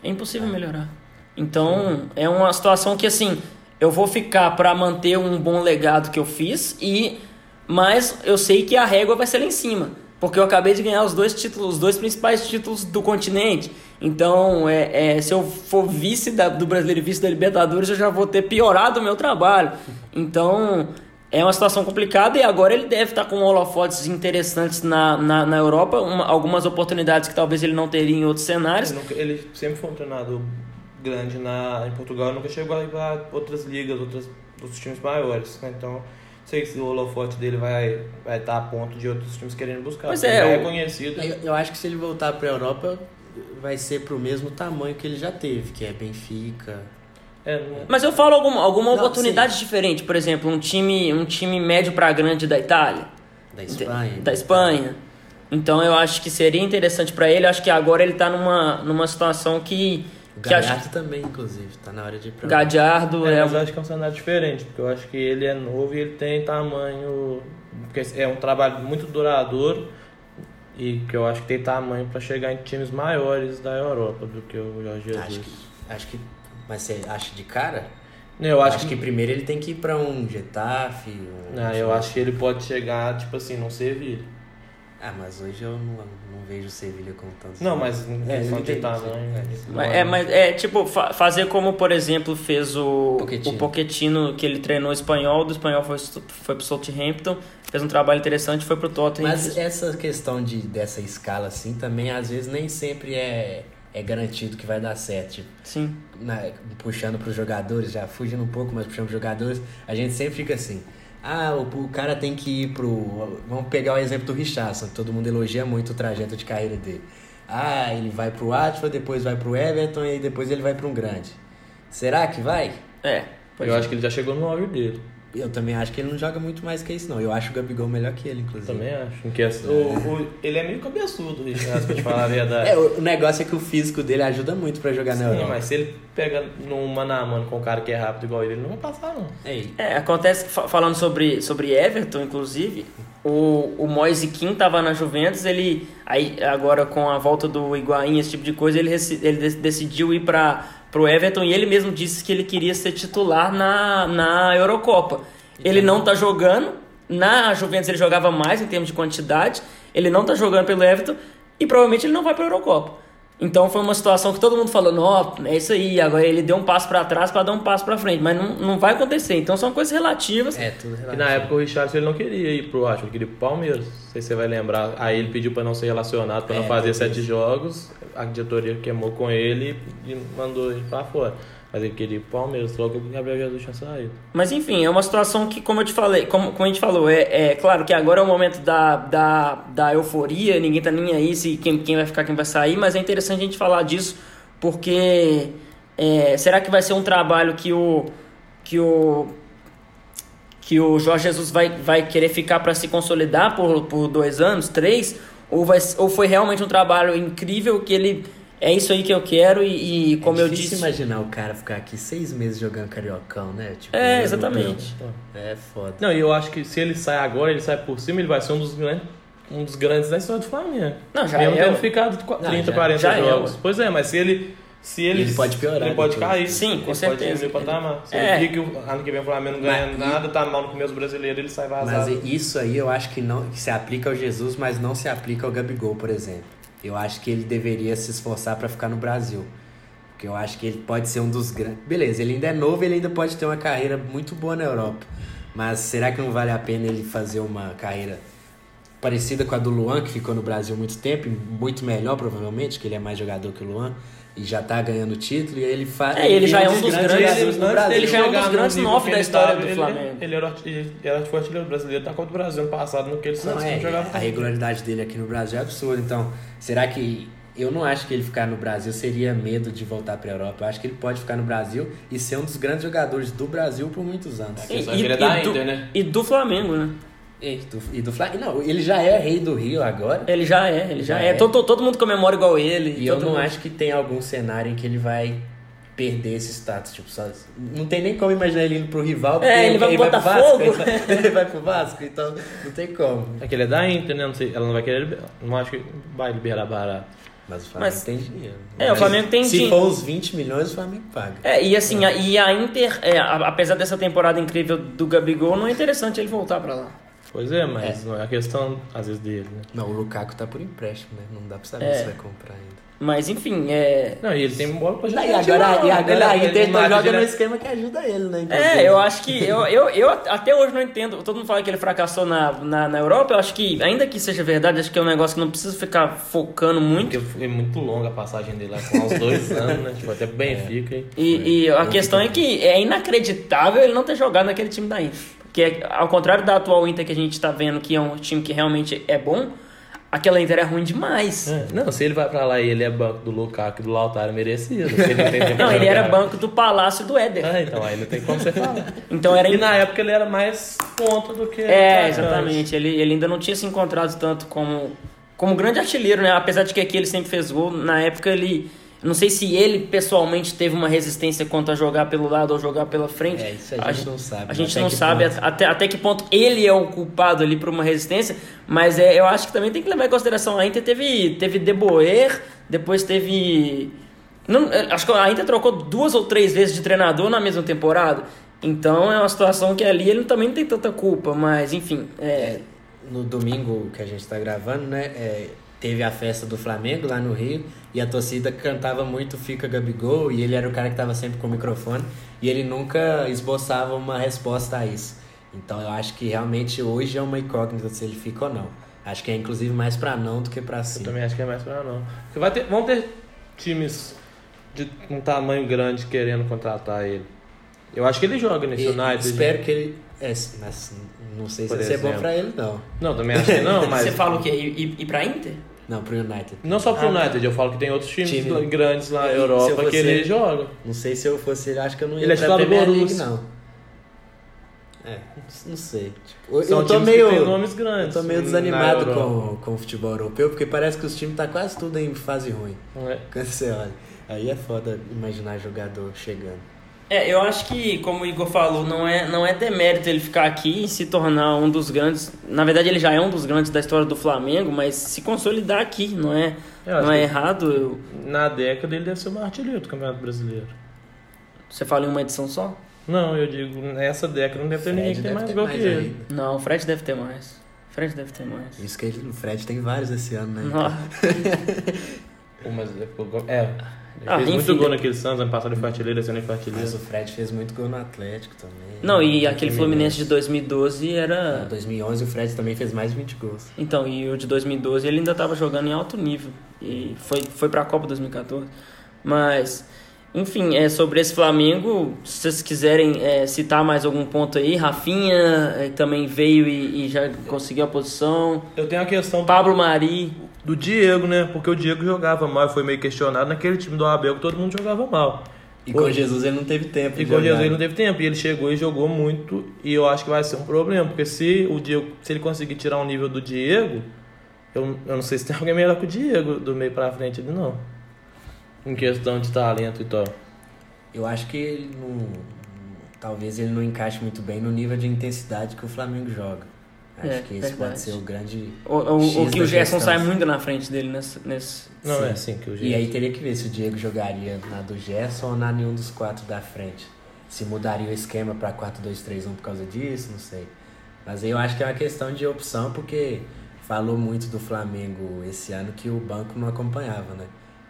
É impossível melhorar. Então, é uma situação que assim, eu vou ficar para manter um bom legado que eu fiz e mas eu sei que a régua vai ser lá em cima. Porque eu acabei de ganhar os dois títulos, os dois principais títulos do continente. Então, é, é se eu for vice da, do brasileiro e vice da Libertadores, eu já vou ter piorado o meu trabalho. Então, é uma situação complicada e agora ele deve estar com holofotes interessantes na, na, na Europa, uma, algumas oportunidades que talvez ele não teria em outros cenários. Ele, nunca, ele sempre foi um treinador grande na, em Portugal, nunca chegou a ir para outras ligas, outras, outros times maiores. Né? Então sei se o holofote dele vai vai estar a ponto de outros times querendo buscar. Pois é, é conhecido. Eu, eu, acho que se ele voltar para a Europa vai ser para o mesmo tamanho que ele já teve, que é Benfica. É, Mas eu falo alguma, alguma Não, oportunidade sim. diferente, por exemplo, um time um time médio para grande da Itália, da Espanha, da Espanha. Então eu acho que seria interessante para ele. Eu acho que agora ele está numa numa situação que o Gadiardo acho... também, inclusive, tá na hora de ir pra Gadiardo é, é... Mas eu acho que é um cenário diferente, porque eu acho que ele é novo e ele tem tamanho... Porque é um trabalho muito duradouro e que eu acho que tem tamanho para chegar em times maiores da Europa do que o Jorge Jesus. Acho que... Acho que mas você acha de cara? Eu acho, acho que... que... primeiro ele tem que ir para um Getafe. Um... Não, eu acho que ele pode chegar, tipo assim, não servir. Ah, mas hoje eu não, não vejo o Sevilha como tanto. Não, mas em é, questão de tamanho. É, mas é tipo fa fazer como, por exemplo, fez o Pochettino. o Pochettino, que ele treinou espanhol, do espanhol foi, foi pro Southampton, fez um trabalho interessante foi pro Tottenham. Mas essa questão de, dessa escala assim também, às vezes, nem sempre é, é garantido que vai dar certo. Tipo, Sim. Na, puxando pros jogadores, já fugindo um pouco, mas puxando pros jogadores, a gente sempre fica assim ah, o, o, cara tem que ir pro. Vamos pegar o exemplo do Richardson, que todo mundo elogia muito o trajeto de carreira dele. Ah, ele vai pro Watford, depois vai pro Everton e depois ele vai para um grande. Será que vai? É. Eu é. acho que ele já chegou no auge dele. Eu também acho que ele não joga muito mais que isso, não. Eu acho o Gabigol melhor que ele, inclusive. Também acho. Em questão, o, o- ele é meio cabeçudo, Richard, pra te falar a verdade. É, o negócio é que o físico dele ajuda muito pra jogar na Sim, Europa. mas se ele pega num mano a mano com um cara que é rápido igual ele, ele não vai passar, não. É, É, acontece que fa- falando sobre, sobre Everton, inclusive, o, o Moise Kim tava na Juventus, ele aí agora com a volta do Higuaín, esse tipo de coisa, ele, ele dec- decidiu ir para pro Everton e ele mesmo disse que ele queria ser titular na, na Eurocopa. Ele não tá jogando, na Juventus ele jogava mais em termos de quantidade, ele não tá jogando pelo Everton e provavelmente ele não vai pra Eurocopa. Então foi uma situação que todo mundo falou, não, é isso aí, agora ele deu um passo pra trás para dar um passo pra frente, mas não, não vai acontecer. Então são coisas relativas. é tudo E relativo. na época o Richard ele não queria ir pro Acho, ele queria ir pro Palmeiras. Não sei se você vai lembrar. Aí ele pediu pra não ser relacionado, pra não É, fazer teve sete isso. jogos. A diretoria queimou com ele e mandou ele pra fora. Mas ele queria ir pro Palmeiras, logo que o Gabriel Jesus tinha saído. Mas enfim, é uma situação que, como eu te falei, como, como a gente falou, é, é claro que agora é o momento da, da, da euforia, ninguém tá nem aí se quem, quem vai ficar, quem vai sair, mas é interessante a gente falar disso, porque é, será que vai ser um trabalho que o que o que o Jorge Jesus vai, vai querer ficar para se consolidar por, por dois anos, três, ou, vai, ou foi realmente um trabalho incrível que ele é isso aí que eu quero e, e como é eu difícil disse, imaginar o cara ficar aqui seis meses jogando cariocão, né? Tipo, É, exatamente. É foda. Não, e eu acho que se ele sai agora, ele sai por cima, ele vai ser um dos grandes, um dos grandes da história do Flamengo. Não, já Mesmo é, tendo ficado qu- Não, 30, já- 40 já é, jogos. ué. pois é, mas se ele. Se ele, Ele pode piorar Ele pode depois. cair. Sim, com ele Pode certeza. o patamar. Se É. ele que o ano que vem o Flamengo não ganha Mas- nada, tá mal no começo brasileiro, ele sai Mas vazado. isso aí eu acho que não que se aplica ao Jesus, mas não se aplica ao Gabigol, por exemplo. Eu acho que ele deveria se esforçar pra ficar no Brasil. Porque eu acho que ele pode ser um dos grandes. Beleza, ele ainda é novo, ele ainda pode ter uma carreira muito boa na Europa. Mas será que não vale a pena ele fazer uma carreira parecida com a do Luan, que ficou no Brasil muito tempo, muito melhor provavelmente, que ele é mais jogador que o Luan, e já tá ganhando título, e aí ele faz. É, ele já é um dos grandes- no antes Brasil. dele já é um dos grandes nove da ele história tava, do ele- Flamengo. Ele era, ele era foi artilheiro brasileiro da Copa do Brasil ano passado, no que ele Não, Santos é, jogava. a regularidade dele aqui no Brasil é absurda. Então, será que. Eu não acho que ele ficar no Brasil seria medo de voltar pra Europa. Eu acho que ele pode ficar no Brasil e ser um dos grandes jogadores do Brasil por muitos anos. É. é ele é da do, né? e do Flamengo, né? E do, e do Flamengo. Não, ele já é rei do Rio agora. Ele já é, ele já, Já é. é. Todo, todo mundo comemora igual ele. E eu não mundo- acho que tem algum cenário em que ele vai perder esse status. Tipo, só, não tem nem como imaginar ele indo pro rival. porque É, ele vai pro pro Botafogo. Vasco, <laughs> ele vai pro Vasco, então não tem como. É que ele é da Inter, né? Não sei, ela não vai querer liberar. Não acho que vai liberar barato. Mas o Flamengo Mas- tem dinheiro. É, o Flamengo tem Se dinhe- for os 20 milhões, o Flamengo paga. É, e assim, a, e a Inter, é, a- apesar dessa temporada incrível do Gabigol, não é interessante ele voltar pra lá. Pois é, mas não é a questão, às vezes, dele, né? Não, o Lukaku tá por empréstimo, né? Não dá pra saber É. se vai comprar ainda. Mas enfim, é. Não, e ele tem bola pra E jogar. agora, e agora a Inter tá joga no esquema que ajuda ele, né? inclusive. É, eu <laughs> acho que. Eu, eu, eu até hoje não entendo. Todo mundo fala que ele fracassou na, na, na Europa. Eu acho que, ainda que seja verdade, acho que é um negócio que não precisa ficar focando muito. Porque foi muito longa a passagem dele lá, com uns dois <laughs> anos, né? Tipo, até pro Benfica. hein? E, e a questão é que é inacreditável ele não ter jogado naquele time da Inter. Porque, ao contrário da atual Inter que a gente tá vendo, que é um time que realmente é bom, aquela Inter é ruim demais. É, Não, se ele vai pra lá e ele é banco do Lukaku e do Lautaro, é merecido. Se ele não <laughs> Não, ele era banco do Palácio do Éder. Ah, então aí não tem como você falar. Então era. E na época ele era mais ponta do que. É, exatamente. Ele, ele ainda não tinha se encontrado tanto como, como grande artilheiro, né? Apesar de que aqui ele sempre fez gol. Na época ele. Não sei se ele pessoalmente teve uma resistência quanto a jogar pelo lado ou jogar pela frente. É, isso a gente não sabe, A gente até não sabe ponto. até, até que ponto ele é o culpado ali por uma resistência. Mas é, eu acho que também tem que levar em consideração. A Inter teve, teve De Boer, depois teve. Não, é, acho que a Inter trocou duas ou três vezes de treinador na mesma temporada. Então é uma situação que ali ele também não tem tanta culpa, mas enfim. É, No domingo que a gente tá gravando, né? é, teve a festa do Flamengo lá no Rio e a torcida cantava muito Fica Gabigol e ele era o cara que tava sempre com o microfone e ele nunca esboçava uma resposta a isso. Então eu acho que realmente hoje é uma incógnita se ele fica ou não. Acho que é inclusive mais pra não do que pra Eu sim. também acho que é mais pra não. Porque vai ter, vão ter times de um tamanho grande querendo contratar ele. Eu acho que ele joga nesse E United. espero que ele. É, mas não sei se vai ser bom exemplo. pra ele, não. Não, também acho que não, <laughs> mas. Você fala o quê? Ir, ir- pra Inter? Não, pro United. Não só pro Ah. United, eu falo que tem outros times Time- grandes lá na Europa fosse que ele joga. Não sei se eu fosse ele, acho que eu não ia Ele é pra titular do Premier League, Borussia. não. É, não sei. Tipo, São eu tô times meio. que nomes grandes. Eu tô meio desanimado com, com o futebol europeu, porque parece que os times tá quase tudo em fase ruim. É. Quando <laughs> você olha. Aí é foda imaginar jogador chegando. É, eu acho que, como o Igor falou, não é, não é demérito ele ficar aqui e se tornar um dos grandes. Na verdade, ele já é um dos grandes da história do Flamengo, mas se consolidar aqui, não é, acho não é errado. eu- Na década ele deve ser o maior artilheiro do Campeonato Brasileiro. Você fala em uma edição só? Não, eu digo, nessa década não deve ter ninguém que tem mais ter gol que ele. ainda. Não, o Fred deve ter mais. O Fred deve ter mais. Isso que ele, o Fred tem vários esse ano, né? Nossa. <laughs> Pô, mas é, é, ele Ah, fez enfim. muito gol naquele Santos, ano passado ele foi artilheiro, esse ano ele foi Mas o Fred fez muito gol no Atlético também. Não, e aquele Fluminense de 2012 Em era. 2011 o Fred também fez mais de 20 gols. Então, e o de 2012 ele ainda estava jogando em alto nível. E foi, foi pra Copa 2014. Mas, enfim, é sobre esse Flamengo, se vocês quiserem é, citar mais algum ponto aí, Rafinha é, também veio e, e já conseguiu a posição. Eu tenho a questão Pablo Mari. do Diego, né? Porque o Diego jogava mal e foi meio questionado naquele time do Abel que todo mundo jogava mal. E com Jesus ele não teve tempo. E com. Jesus ele não teve tempo. E ele chegou e jogou muito. E eu acho que vai ser um problema. Porque se o Diego, se ele conseguir tirar o nível do Diego, eu, eu não sei se tem <laughs> alguém melhor que o Diego do meio pra frente ele não. Em questão de talento e tal. Eu acho que ele não. Talvez ele não encaixe muito bem no nível de intensidade que o Flamengo joga. Acho É, que esse verdade. pode ser o grande. O, o, X o que da o Gerson sai muito na frente dele nesse. nesse... Não, Sim. é assim que o E Diego. aí teria que ver se o Diego jogaria na do Gerson ou na nenhum dos quatro da frente. Se mudaria o esquema pra 4-2-3-1 por causa disso, não sei. Mas aí eu acho que é uma questão de opção, porque falou muito do Flamengo esse ano que o banco não acompanhava, né?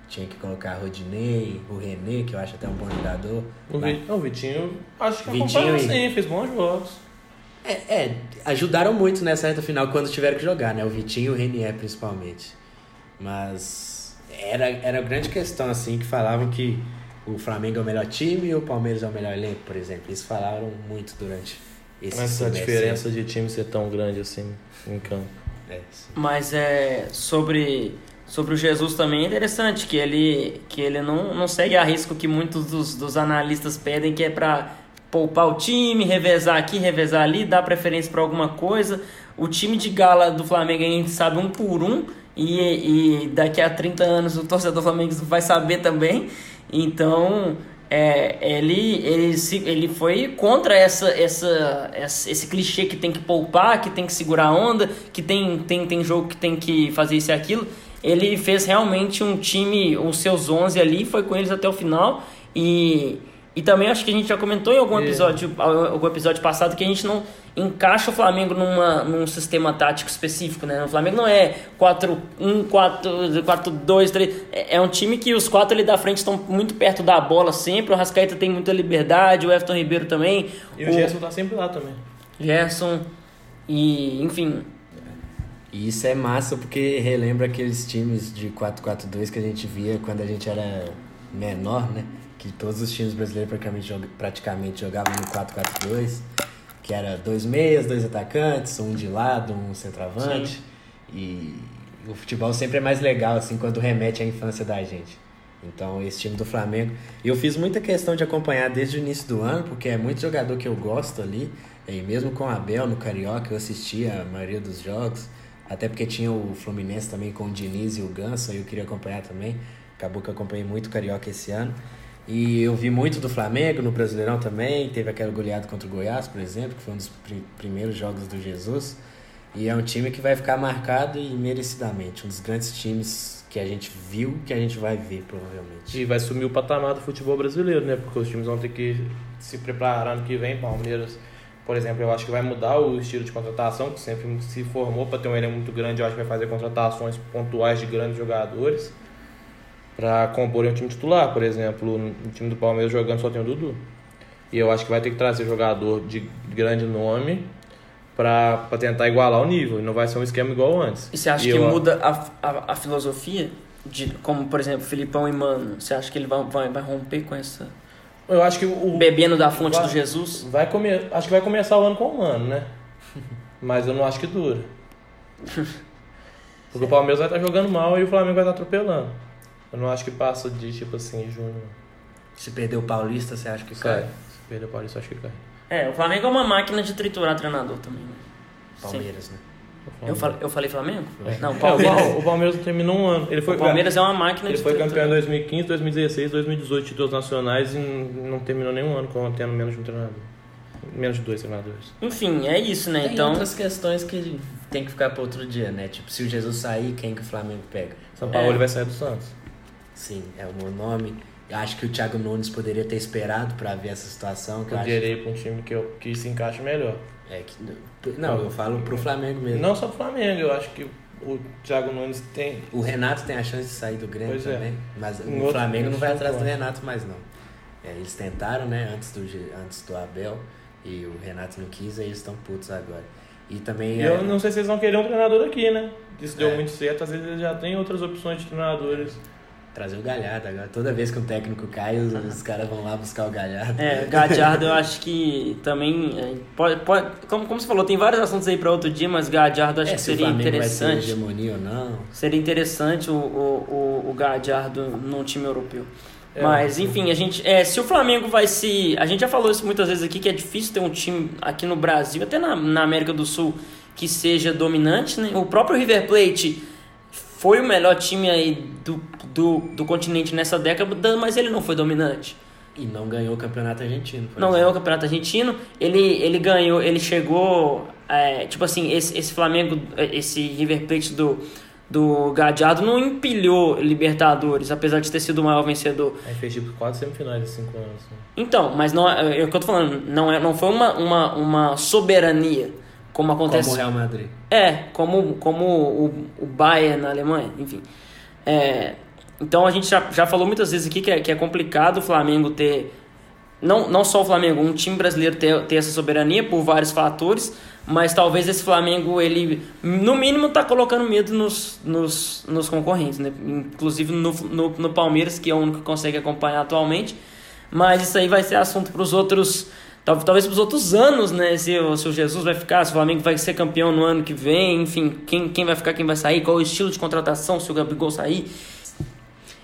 Tinha que colocar Rodinei, o René, que eu acho até um bom jogador. O, Vi- o Vitinho, acho que Vitinho acompanhou e- sim, fez bons jogos. É, é, ajudaram muito nessa reta final quando tiveram que jogar, né? O Vitinho e o Renier principalmente. Mas era, era a grande questão, assim, que falavam que o Flamengo é o melhor time e o Palmeiras é o melhor elenco, por exemplo. Eles falaram muito durante esse Essa semestre. diferença de time ser tão grande assim em campo. É, sim. Mas é sobre sobre o Jesus também é interessante que ele que ele não, não segue a risco que muitos dos, dos analistas pedem que é para poupar o time, revezar aqui, revezar ali, dar preferência para alguma coisa. O time de gala do Flamengo a gente sabe um por um e, e daqui a 30 anos o torcedor flamenguista vai saber também. Então, é, ele, ele, se, ele foi contra essa, essa, essa- esse clichê que tem que poupar, que tem que segurar a onda, que tem, tem, tem jogo que tem que fazer isso e aquilo. Ele fez realmente um time, os seus 11 ali, foi com eles até o final. E, e também acho que a gente já comentou em algum É. episódio, algum episódio passado que a gente não encaixa o Flamengo numa, num sistema tático específico, né? O Flamengo não é 4-1, 4, 4-2, 3. É é um time que os quatro ali da frente estão muito perto da bola sempre. O Rascaeta tem muita liberdade, o Everton Ribeiro também. E o Gerson tá sempre lá também. Gerson. E, enfim. E isso é massa porque relembra aqueles times de 4-4-2 que a gente via quando a gente era menor, né? Que todos os times brasileiros praticamente, joga- praticamente jogavam no 4-4-2, que era dois meias, dois atacantes, um de lado, um centroavante. E o futebol sempre é mais legal, assim, quando remete à infância da gente. Então, esse time do Flamengo. Eu fiz muita questão de acompanhar desde o início do ano, porque é muito jogador que eu gosto ali. E mesmo com o Abel no Carioca, eu assistia a maioria dos jogos. Até porque tinha o Fluminense também com o Diniz e o Ganso, aí eu queria acompanhar também. Acabou que eu acompanhei muito o Carioca esse ano. E eu vi muito do Flamengo no Brasileirão também. Teve aquela goleada contra o Goiás, por exemplo, que foi um dos pri- primeiros jogos do Jesus. E é um time que vai ficar marcado e merecidamente. Um dos grandes times que a gente viu, que a gente vai ver, provavelmente. E vai sumir o patamar do futebol brasileiro, né? Porque os times vão ter que se preparar ano que vem. Palmeiras, por exemplo, eu acho que vai mudar o estilo de contratação, que sempre se formou para ter um elenco muito grande. Eu acho que vai fazer contratações pontuais de grandes jogadores para compor um time titular. Por exemplo, no time do Palmeiras jogando só tem o Dudu. E eu acho que vai ter que trazer jogador de grande nome para tentar igualar o nível. Não vai ser um esquema igual antes. E você acha E que eu- muda a, a, a filosofia? De, como, por exemplo, Filipão e Mano. Você acha que ele vai, vai, vai romper com essa. Eu acho que o, Bebendo da fonte Vai- do Jesus? Vai come... Acho que vai começar o ano com o Mano, né? Mas eu não acho que dura. Porque o Palmeiras vai estar jogando mal e o Flamengo vai estar atropelando. Eu não acho que passa de tipo assim, junho. Se perder o Paulista, você acha que Cai. cai? Se perder o Paulista, eu acho que cai. É, o Flamengo é uma máquina de triturar treinador também. Né? Palmeiras, né? Eu falei, eu falei Flamengo? Não, É, o Palmeiras. Pal- o Palmeiras terminou um ano. Ele foi, O Palmeiras é uma máquina ele de foi campeão em triturar. 2015, 2016, 2018 títulos nacionais e não terminou nenhum ano com tendo menos de um treinador. Menos de dois treinadores. Enfim, é isso, né? Tem Então, outras questões que tem que ficar para outro dia, né? Tipo, se o Jesus sair, quem que o Flamengo pega? São Paulo É. vai sair do Santos. Sim, é o meu nome. Eu acho que o Thiago Nunes poderia ter esperado para ver essa situação. Que eu acho Poderia ir pra um time que, eu, que se encaixe melhor. é que, não, eu falo pro Flamengo mesmo. Não só pro Flamengo, eu acho que o Thiago Nunes tem. O Renato tem a chance de sair do Grêmio Pois é. também, mas Em o Flamengo não vai atrás do Renato mais não. É, eles tentaram, né, antes do, antes do Abel e o Renato não quis, aí eles estão putos agora. E também é, eu não sei se eles vão querer um treinador aqui, né? Isso deu É. muito certo, às vezes eles já têm outras opções de treinadores. Trazer o Galhardo agora. Toda vez que um técnico cai, os, os caras vão lá buscar o Galhardo. é, Gadiardo eu acho que também. é, pode, pode, como, como você falou, tem vários assuntos aí para outro dia, mas Gadiardo eu acho É, que se o seria vai ter interessante. hegemonia ou não. Seria interessante o, o, o, o Gadiardo num time europeu. É, Mas, enfim, a gente. É, se o Flamengo vai se. A gente já falou isso muitas vezes aqui, que é difícil ter um time aqui no Brasil, até na, na América do Sul, que seja dominante, né? O próprio River Plate foi o melhor time aí do, do, do continente nessa década, mas ele não foi dominante. E não ganhou o campeonato argentino. Não ganhou o Campeonato Argentino, ele, ele ganhou, ele chegou, é, tipo assim, esse, esse Flamengo, esse River Plate do, do Gadiardo não empilhou Libertadores, apesar de ter sido o maior vencedor. Aí fez tipo quatro semifinais em cinco anos. né? Então, mas não é, é o que eu tô falando, não, é, não foi uma, uma, uma soberania, como acontece... Como o Real Madrid. É, como, como o, o Bayern na Alemanha, enfim. É, então a gente já, já falou muitas vezes aqui que é, que é complicado o Flamengo ter. Não, não só o Flamengo, um time brasileiro ter, ter essa soberania por vários fatores, mas talvez esse Flamengo, ele, no mínimo, tá colocando medo nos, nos, nos concorrentes, né? Inclusive no, no, no Palmeiras, que é o único que consegue acompanhar atualmente. Mas isso aí vai ser assunto para os outros. Tal- Talvez para os outros anos, né? Se, o- se o Jesus vai ficar, se o Flamengo vai ser campeão no ano que vem, enfim, quem, quem vai ficar, quem vai sair, qual o estilo de contratação, se o Gabigol sair.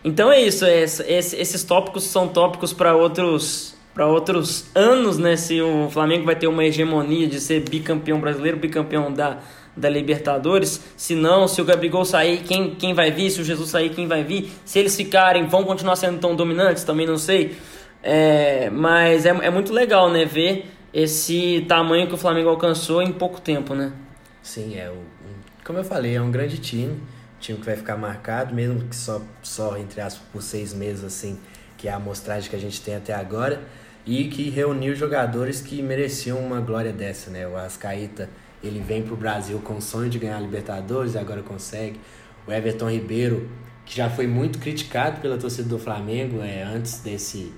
Então é isso, é, esse- esse- esses tópicos são tópicos para outros para outros anos, né? Se o Flamengo vai ter uma hegemonia de ser bicampeão brasileiro, bicampeão da, da Libertadores. Se não, se o Gabigol sair, quem, quem vai vir? Se o Jesus sair, quem vai vir? Se eles ficarem, vão continuar sendo tão dominantes? Também não sei. É, mas é, é muito legal, né? Ver esse tamanho que o Flamengo alcançou em pouco tempo, né? Sim, é o, como eu falei, é um grande time, time que vai ficar marcado, mesmo que só, só entre aspas, por seis meses, assim, que é a amostragem que a gente tem até agora, e que reuniu jogadores que mereciam uma glória dessa, né? O Ascaíta, ele vem pro Brasil com o sonho de ganhar a Libertadores e agora consegue. O Everton Ribeiro, que já foi muito criticado pela torcida do Flamengo, é, antes desse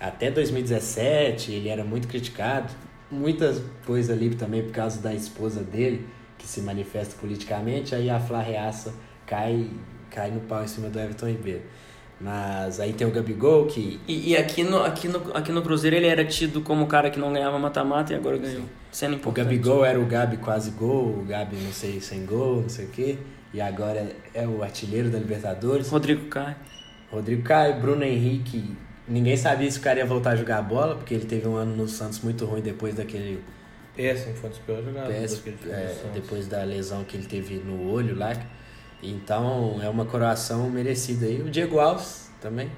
até 2017 ele era muito criticado. Muitas coisas ali também por causa da esposa dele, que se manifesta politicamente, aí a Flá Reaça cai, cai no pau em cima do Everton Ribeiro. Mas aí tem o Gabigol, que E, e aqui, no, aqui, no, aqui no Cruzeiro ele era tido como o cara que não ganhava mata-mata e agora ganhou. Sendo o importante. Gabigol era o Gabi quase gol, o Gabi não sei, sem gol, não sei o quê. E agora é o artilheiro da Libertadores. Rodrigo Caio. Rodrigo Caio, Bruno Henrique. Ninguém sabia se o cara ia voltar a jogar bola, porque ele teve um ano no Santos muito ruim depois daquele Péssimo, foi um dos piores jogadores PS, que ele fez. é, depois da lesão que ele teve no olho lá. Então é uma coroação merecida aí. O Diego Alves também.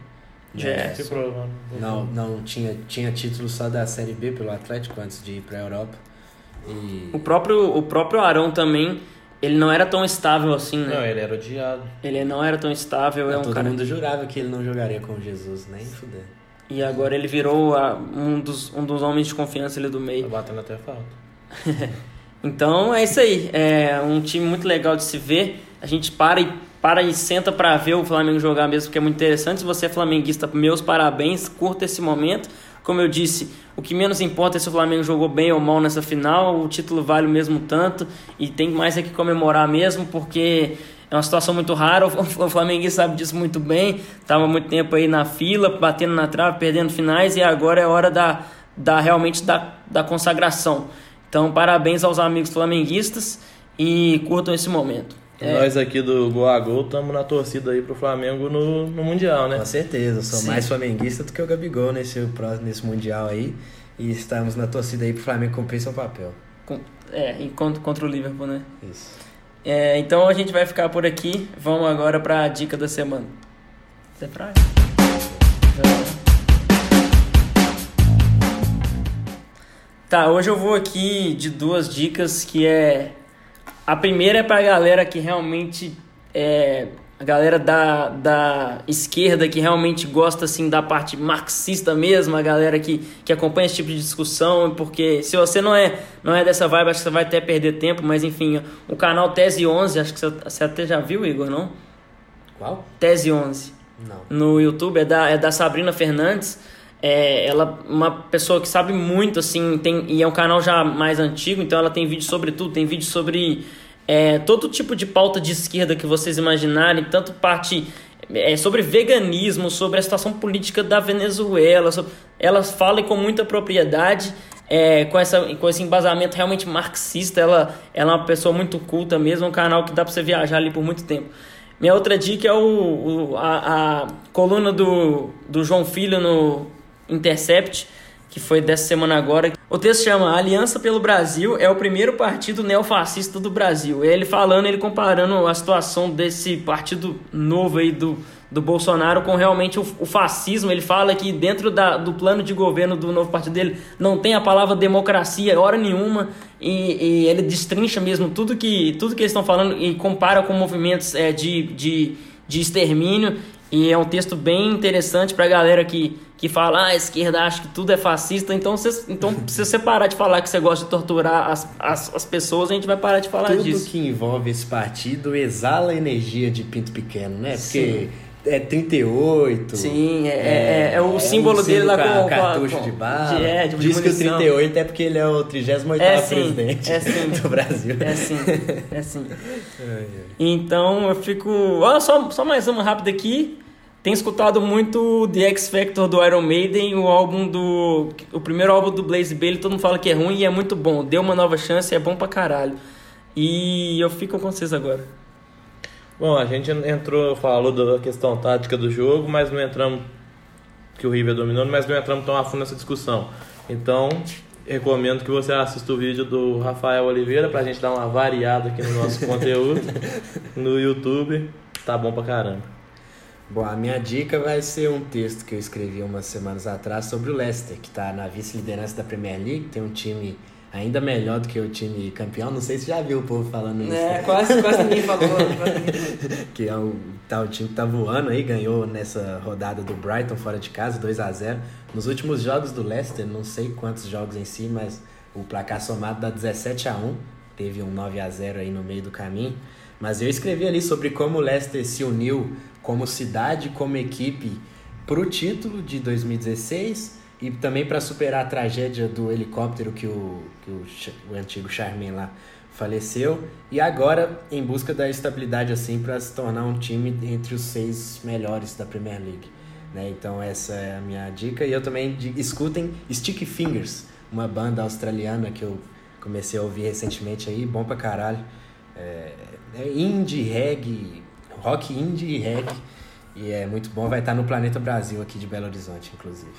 Já é. Se provando. Não, não tinha, tinha título só da Série B pelo Atlético antes de ir pra Europa. E O próprio, o próprio Arão também, ele não era tão estável assim, né? Não, ele era odiado. Ele não era tão estável, é um todo cara... mundo jurava que ele não jogaria com Jesus, nem fuder. E agora ele virou a- um, dos, um dos homens de confiança ali do Tá meio. batendo até falta. <laughs> Então é isso aí. É um time muito legal de se ver. A gente para e, para e senta pra ver o Flamengo jogar mesmo, porque é muito interessante. Se você é flamenguista, meus parabéns, curta esse momento. Como eu disse, o que menos importa é se o Flamengo jogou bem ou mal nessa final. O título vale o mesmo tanto e tem mais é que comemorar mesmo, porque é uma situação muito rara. <laughs> O flamenguista sabe disso muito bem. Tava muito tempo aí na fila, batendo na trave, perdendo finais e agora é hora da, da realmente da, da consagração. Então, parabéns aos amigos flamenguistas e curtam esse momento. É, Nós aqui do Gol a Gol estamos na torcida aí pro Flamengo no, no Mundial, né? Com certeza, eu sou Sim. mais flamenguista do que o Gabigol nesse, nesse Mundial aí. E estamos na torcida aí pro Flamengo cumprir seu papel. É, e contra, contra o Liverpool, né? Isso. É, então a gente vai ficar por aqui. Vamos agora pra dica da semana. Você é praia? Tá, hoje eu vou aqui de duas dicas que é a primeira é pra galera que realmente é a galera da, da esquerda que realmente gosta assim da parte marxista mesmo, a galera que, que acompanha esse tipo de discussão, porque se você não é não é dessa vibe, acho que você vai até perder tempo, mas enfim, o canal Tese 11, acho que você, você até já viu, Igor, não? Qual? Tese 11 Não. no YouTube é da, é da Sabrina Fernandes. É, ela uma pessoa que sabe muito, assim, tem, e é um canal já mais antigo, então ela tem vídeo sobre tudo, tem vídeo sobre é, todo tipo de pauta de esquerda que vocês imaginarem, tanto parte é, sobre veganismo, sobre a situação política da Venezuela. sobre- ela fala com muita propriedade, é, com, essa, com esse embasamento realmente marxista. Ela, ela é uma pessoa muito culta mesmo, um canal que dá pra você viajar ali por muito tempo. Minha outra dica é o, o- a, a coluna do, do João Filho no Intercept, que foi dessa semana agora. O texto chama Aliança pelo Brasil é o primeiro partido neofascista do Brasil. Ele falando, ele comparando a situação desse partido novo aí do, do Bolsonaro com realmente o, o fascismo. Ele fala que dentro da, do plano de governo do novo partido dele não tem a palavra democracia hora nenhuma. E, e ele destrincha mesmo tudo que, tudo que eles estão falando e compara com movimentos é, de, de, de extermínio. E é um texto bem interessante pra galera que, que fala, ah, a esquerda acha que tudo é fascista. Então, cê, então <laughs> se você parar de falar que você gosta de torturar as, as, as pessoas, a gente vai parar de falar Tudo disso. que envolve esse partido exala a energia de pinto pequeno, né? Porque é 38. Sim, é, é, é o símbolo dele lá com, a- cartucho com- de bala. de- é, de Diz que o munição. 38 é porque ele é o 38 É sim, presidente é sim. <laughs> do Brasil. É sim, é sim. Então eu fico. Olha só, só mais uma rápida aqui. Tem escutado muito The X Factor do Iron Maiden, o álbum do. O primeiro álbum do Blaze Bailey, todo mundo fala que é ruim e é muito bom. Deu uma nova chance, é bom pra caralho. E eu fico com vocês agora. Bom, a gente entrou, falou da questão tática do jogo, mas não entramos que o River dominou, mas não entramos tão a fundo nessa discussão. Então, recomendo que você assista o vídeo do Rafael Oliveira pra gente dar uma variada aqui no nosso <laughs> conteúdo no YouTube. Tá bom pra caramba. Bom, a minha dica vai ser um texto que eu escrevi umas semanas atrás sobre o Leicester, que está na vice-liderança da Premier League, tem um time ainda melhor do que o time campeão. Não sei se já viu o povo falando isso. É, quase, quase ninguém falou. <laughs> que é o, tá, o time que tá voando aí, ganhou nessa rodada do Brighton fora de casa, 2 a 0 Nos últimos jogos do Leicester, não sei quantos jogos em si, mas o placar somado dá 17 a 1 Teve um 9 a 0 aí no meio do caminho. Mas eu escrevi ali sobre como o Leicester se uniu como cidade, como equipe, pro título de 2016 e também para superar a tragédia do helicóptero que o, que o, o antigo Charmin lá faleceu e agora em busca da estabilidade assim para se tornar um time entre os seis melhores da Premier League. Né? Então essa é a minha dica e eu também escutem Sticky Fingers, uma banda australiana que eu comecei a ouvir recentemente aí, bom pra caralho. É, é indie, reggae, rock indie e reggae. E é muito bom, vai estar no Planeta Brasil aqui de Belo Horizonte, inclusive.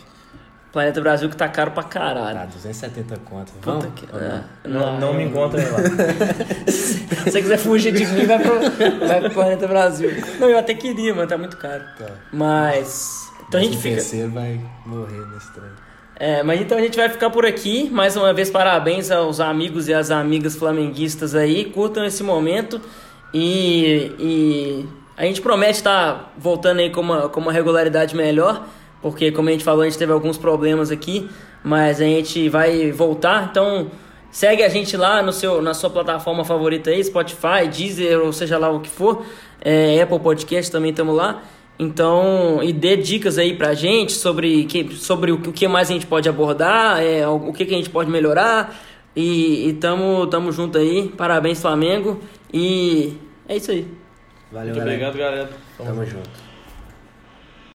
Planeta Brasil que tá caro pra Tá, caralho. 270 conto. Puta Vamos? que- Ou não? é. Não, não me encontrem lá. <laughs> Se você quiser fugir de mim, vai pro, vai pro Planeta Brasil. Não, eu até queria, mas tá muito caro. Tá. Mas. Então a gente Mas o fica. terceiro vai morrer nesse trem. É, mas então a gente vai ficar por aqui. Mais uma vez, parabéns aos amigos e às amigas flamenguistas aí. Curtam esse momento. E, e a gente promete estar voltando aí com uma, com uma regularidade melhor. Porque, como a gente falou, a gente teve alguns problemas aqui. Mas a gente vai voltar. Então, segue a gente lá no seu, na sua plataforma favorita aí: Spotify, Deezer, ou seja lá o que for. É, Apple Podcast também estamos lá. Então, e dê dicas aí pra gente sobre, que, sobre o, que- o que mais a gente pode abordar, é, o o que, que a gente pode melhorar. E, e tamo, tamo junto aí. Parabéns, Flamengo. E é isso aí. Valeu, Muito galera. obrigado, galera. Tamo junto.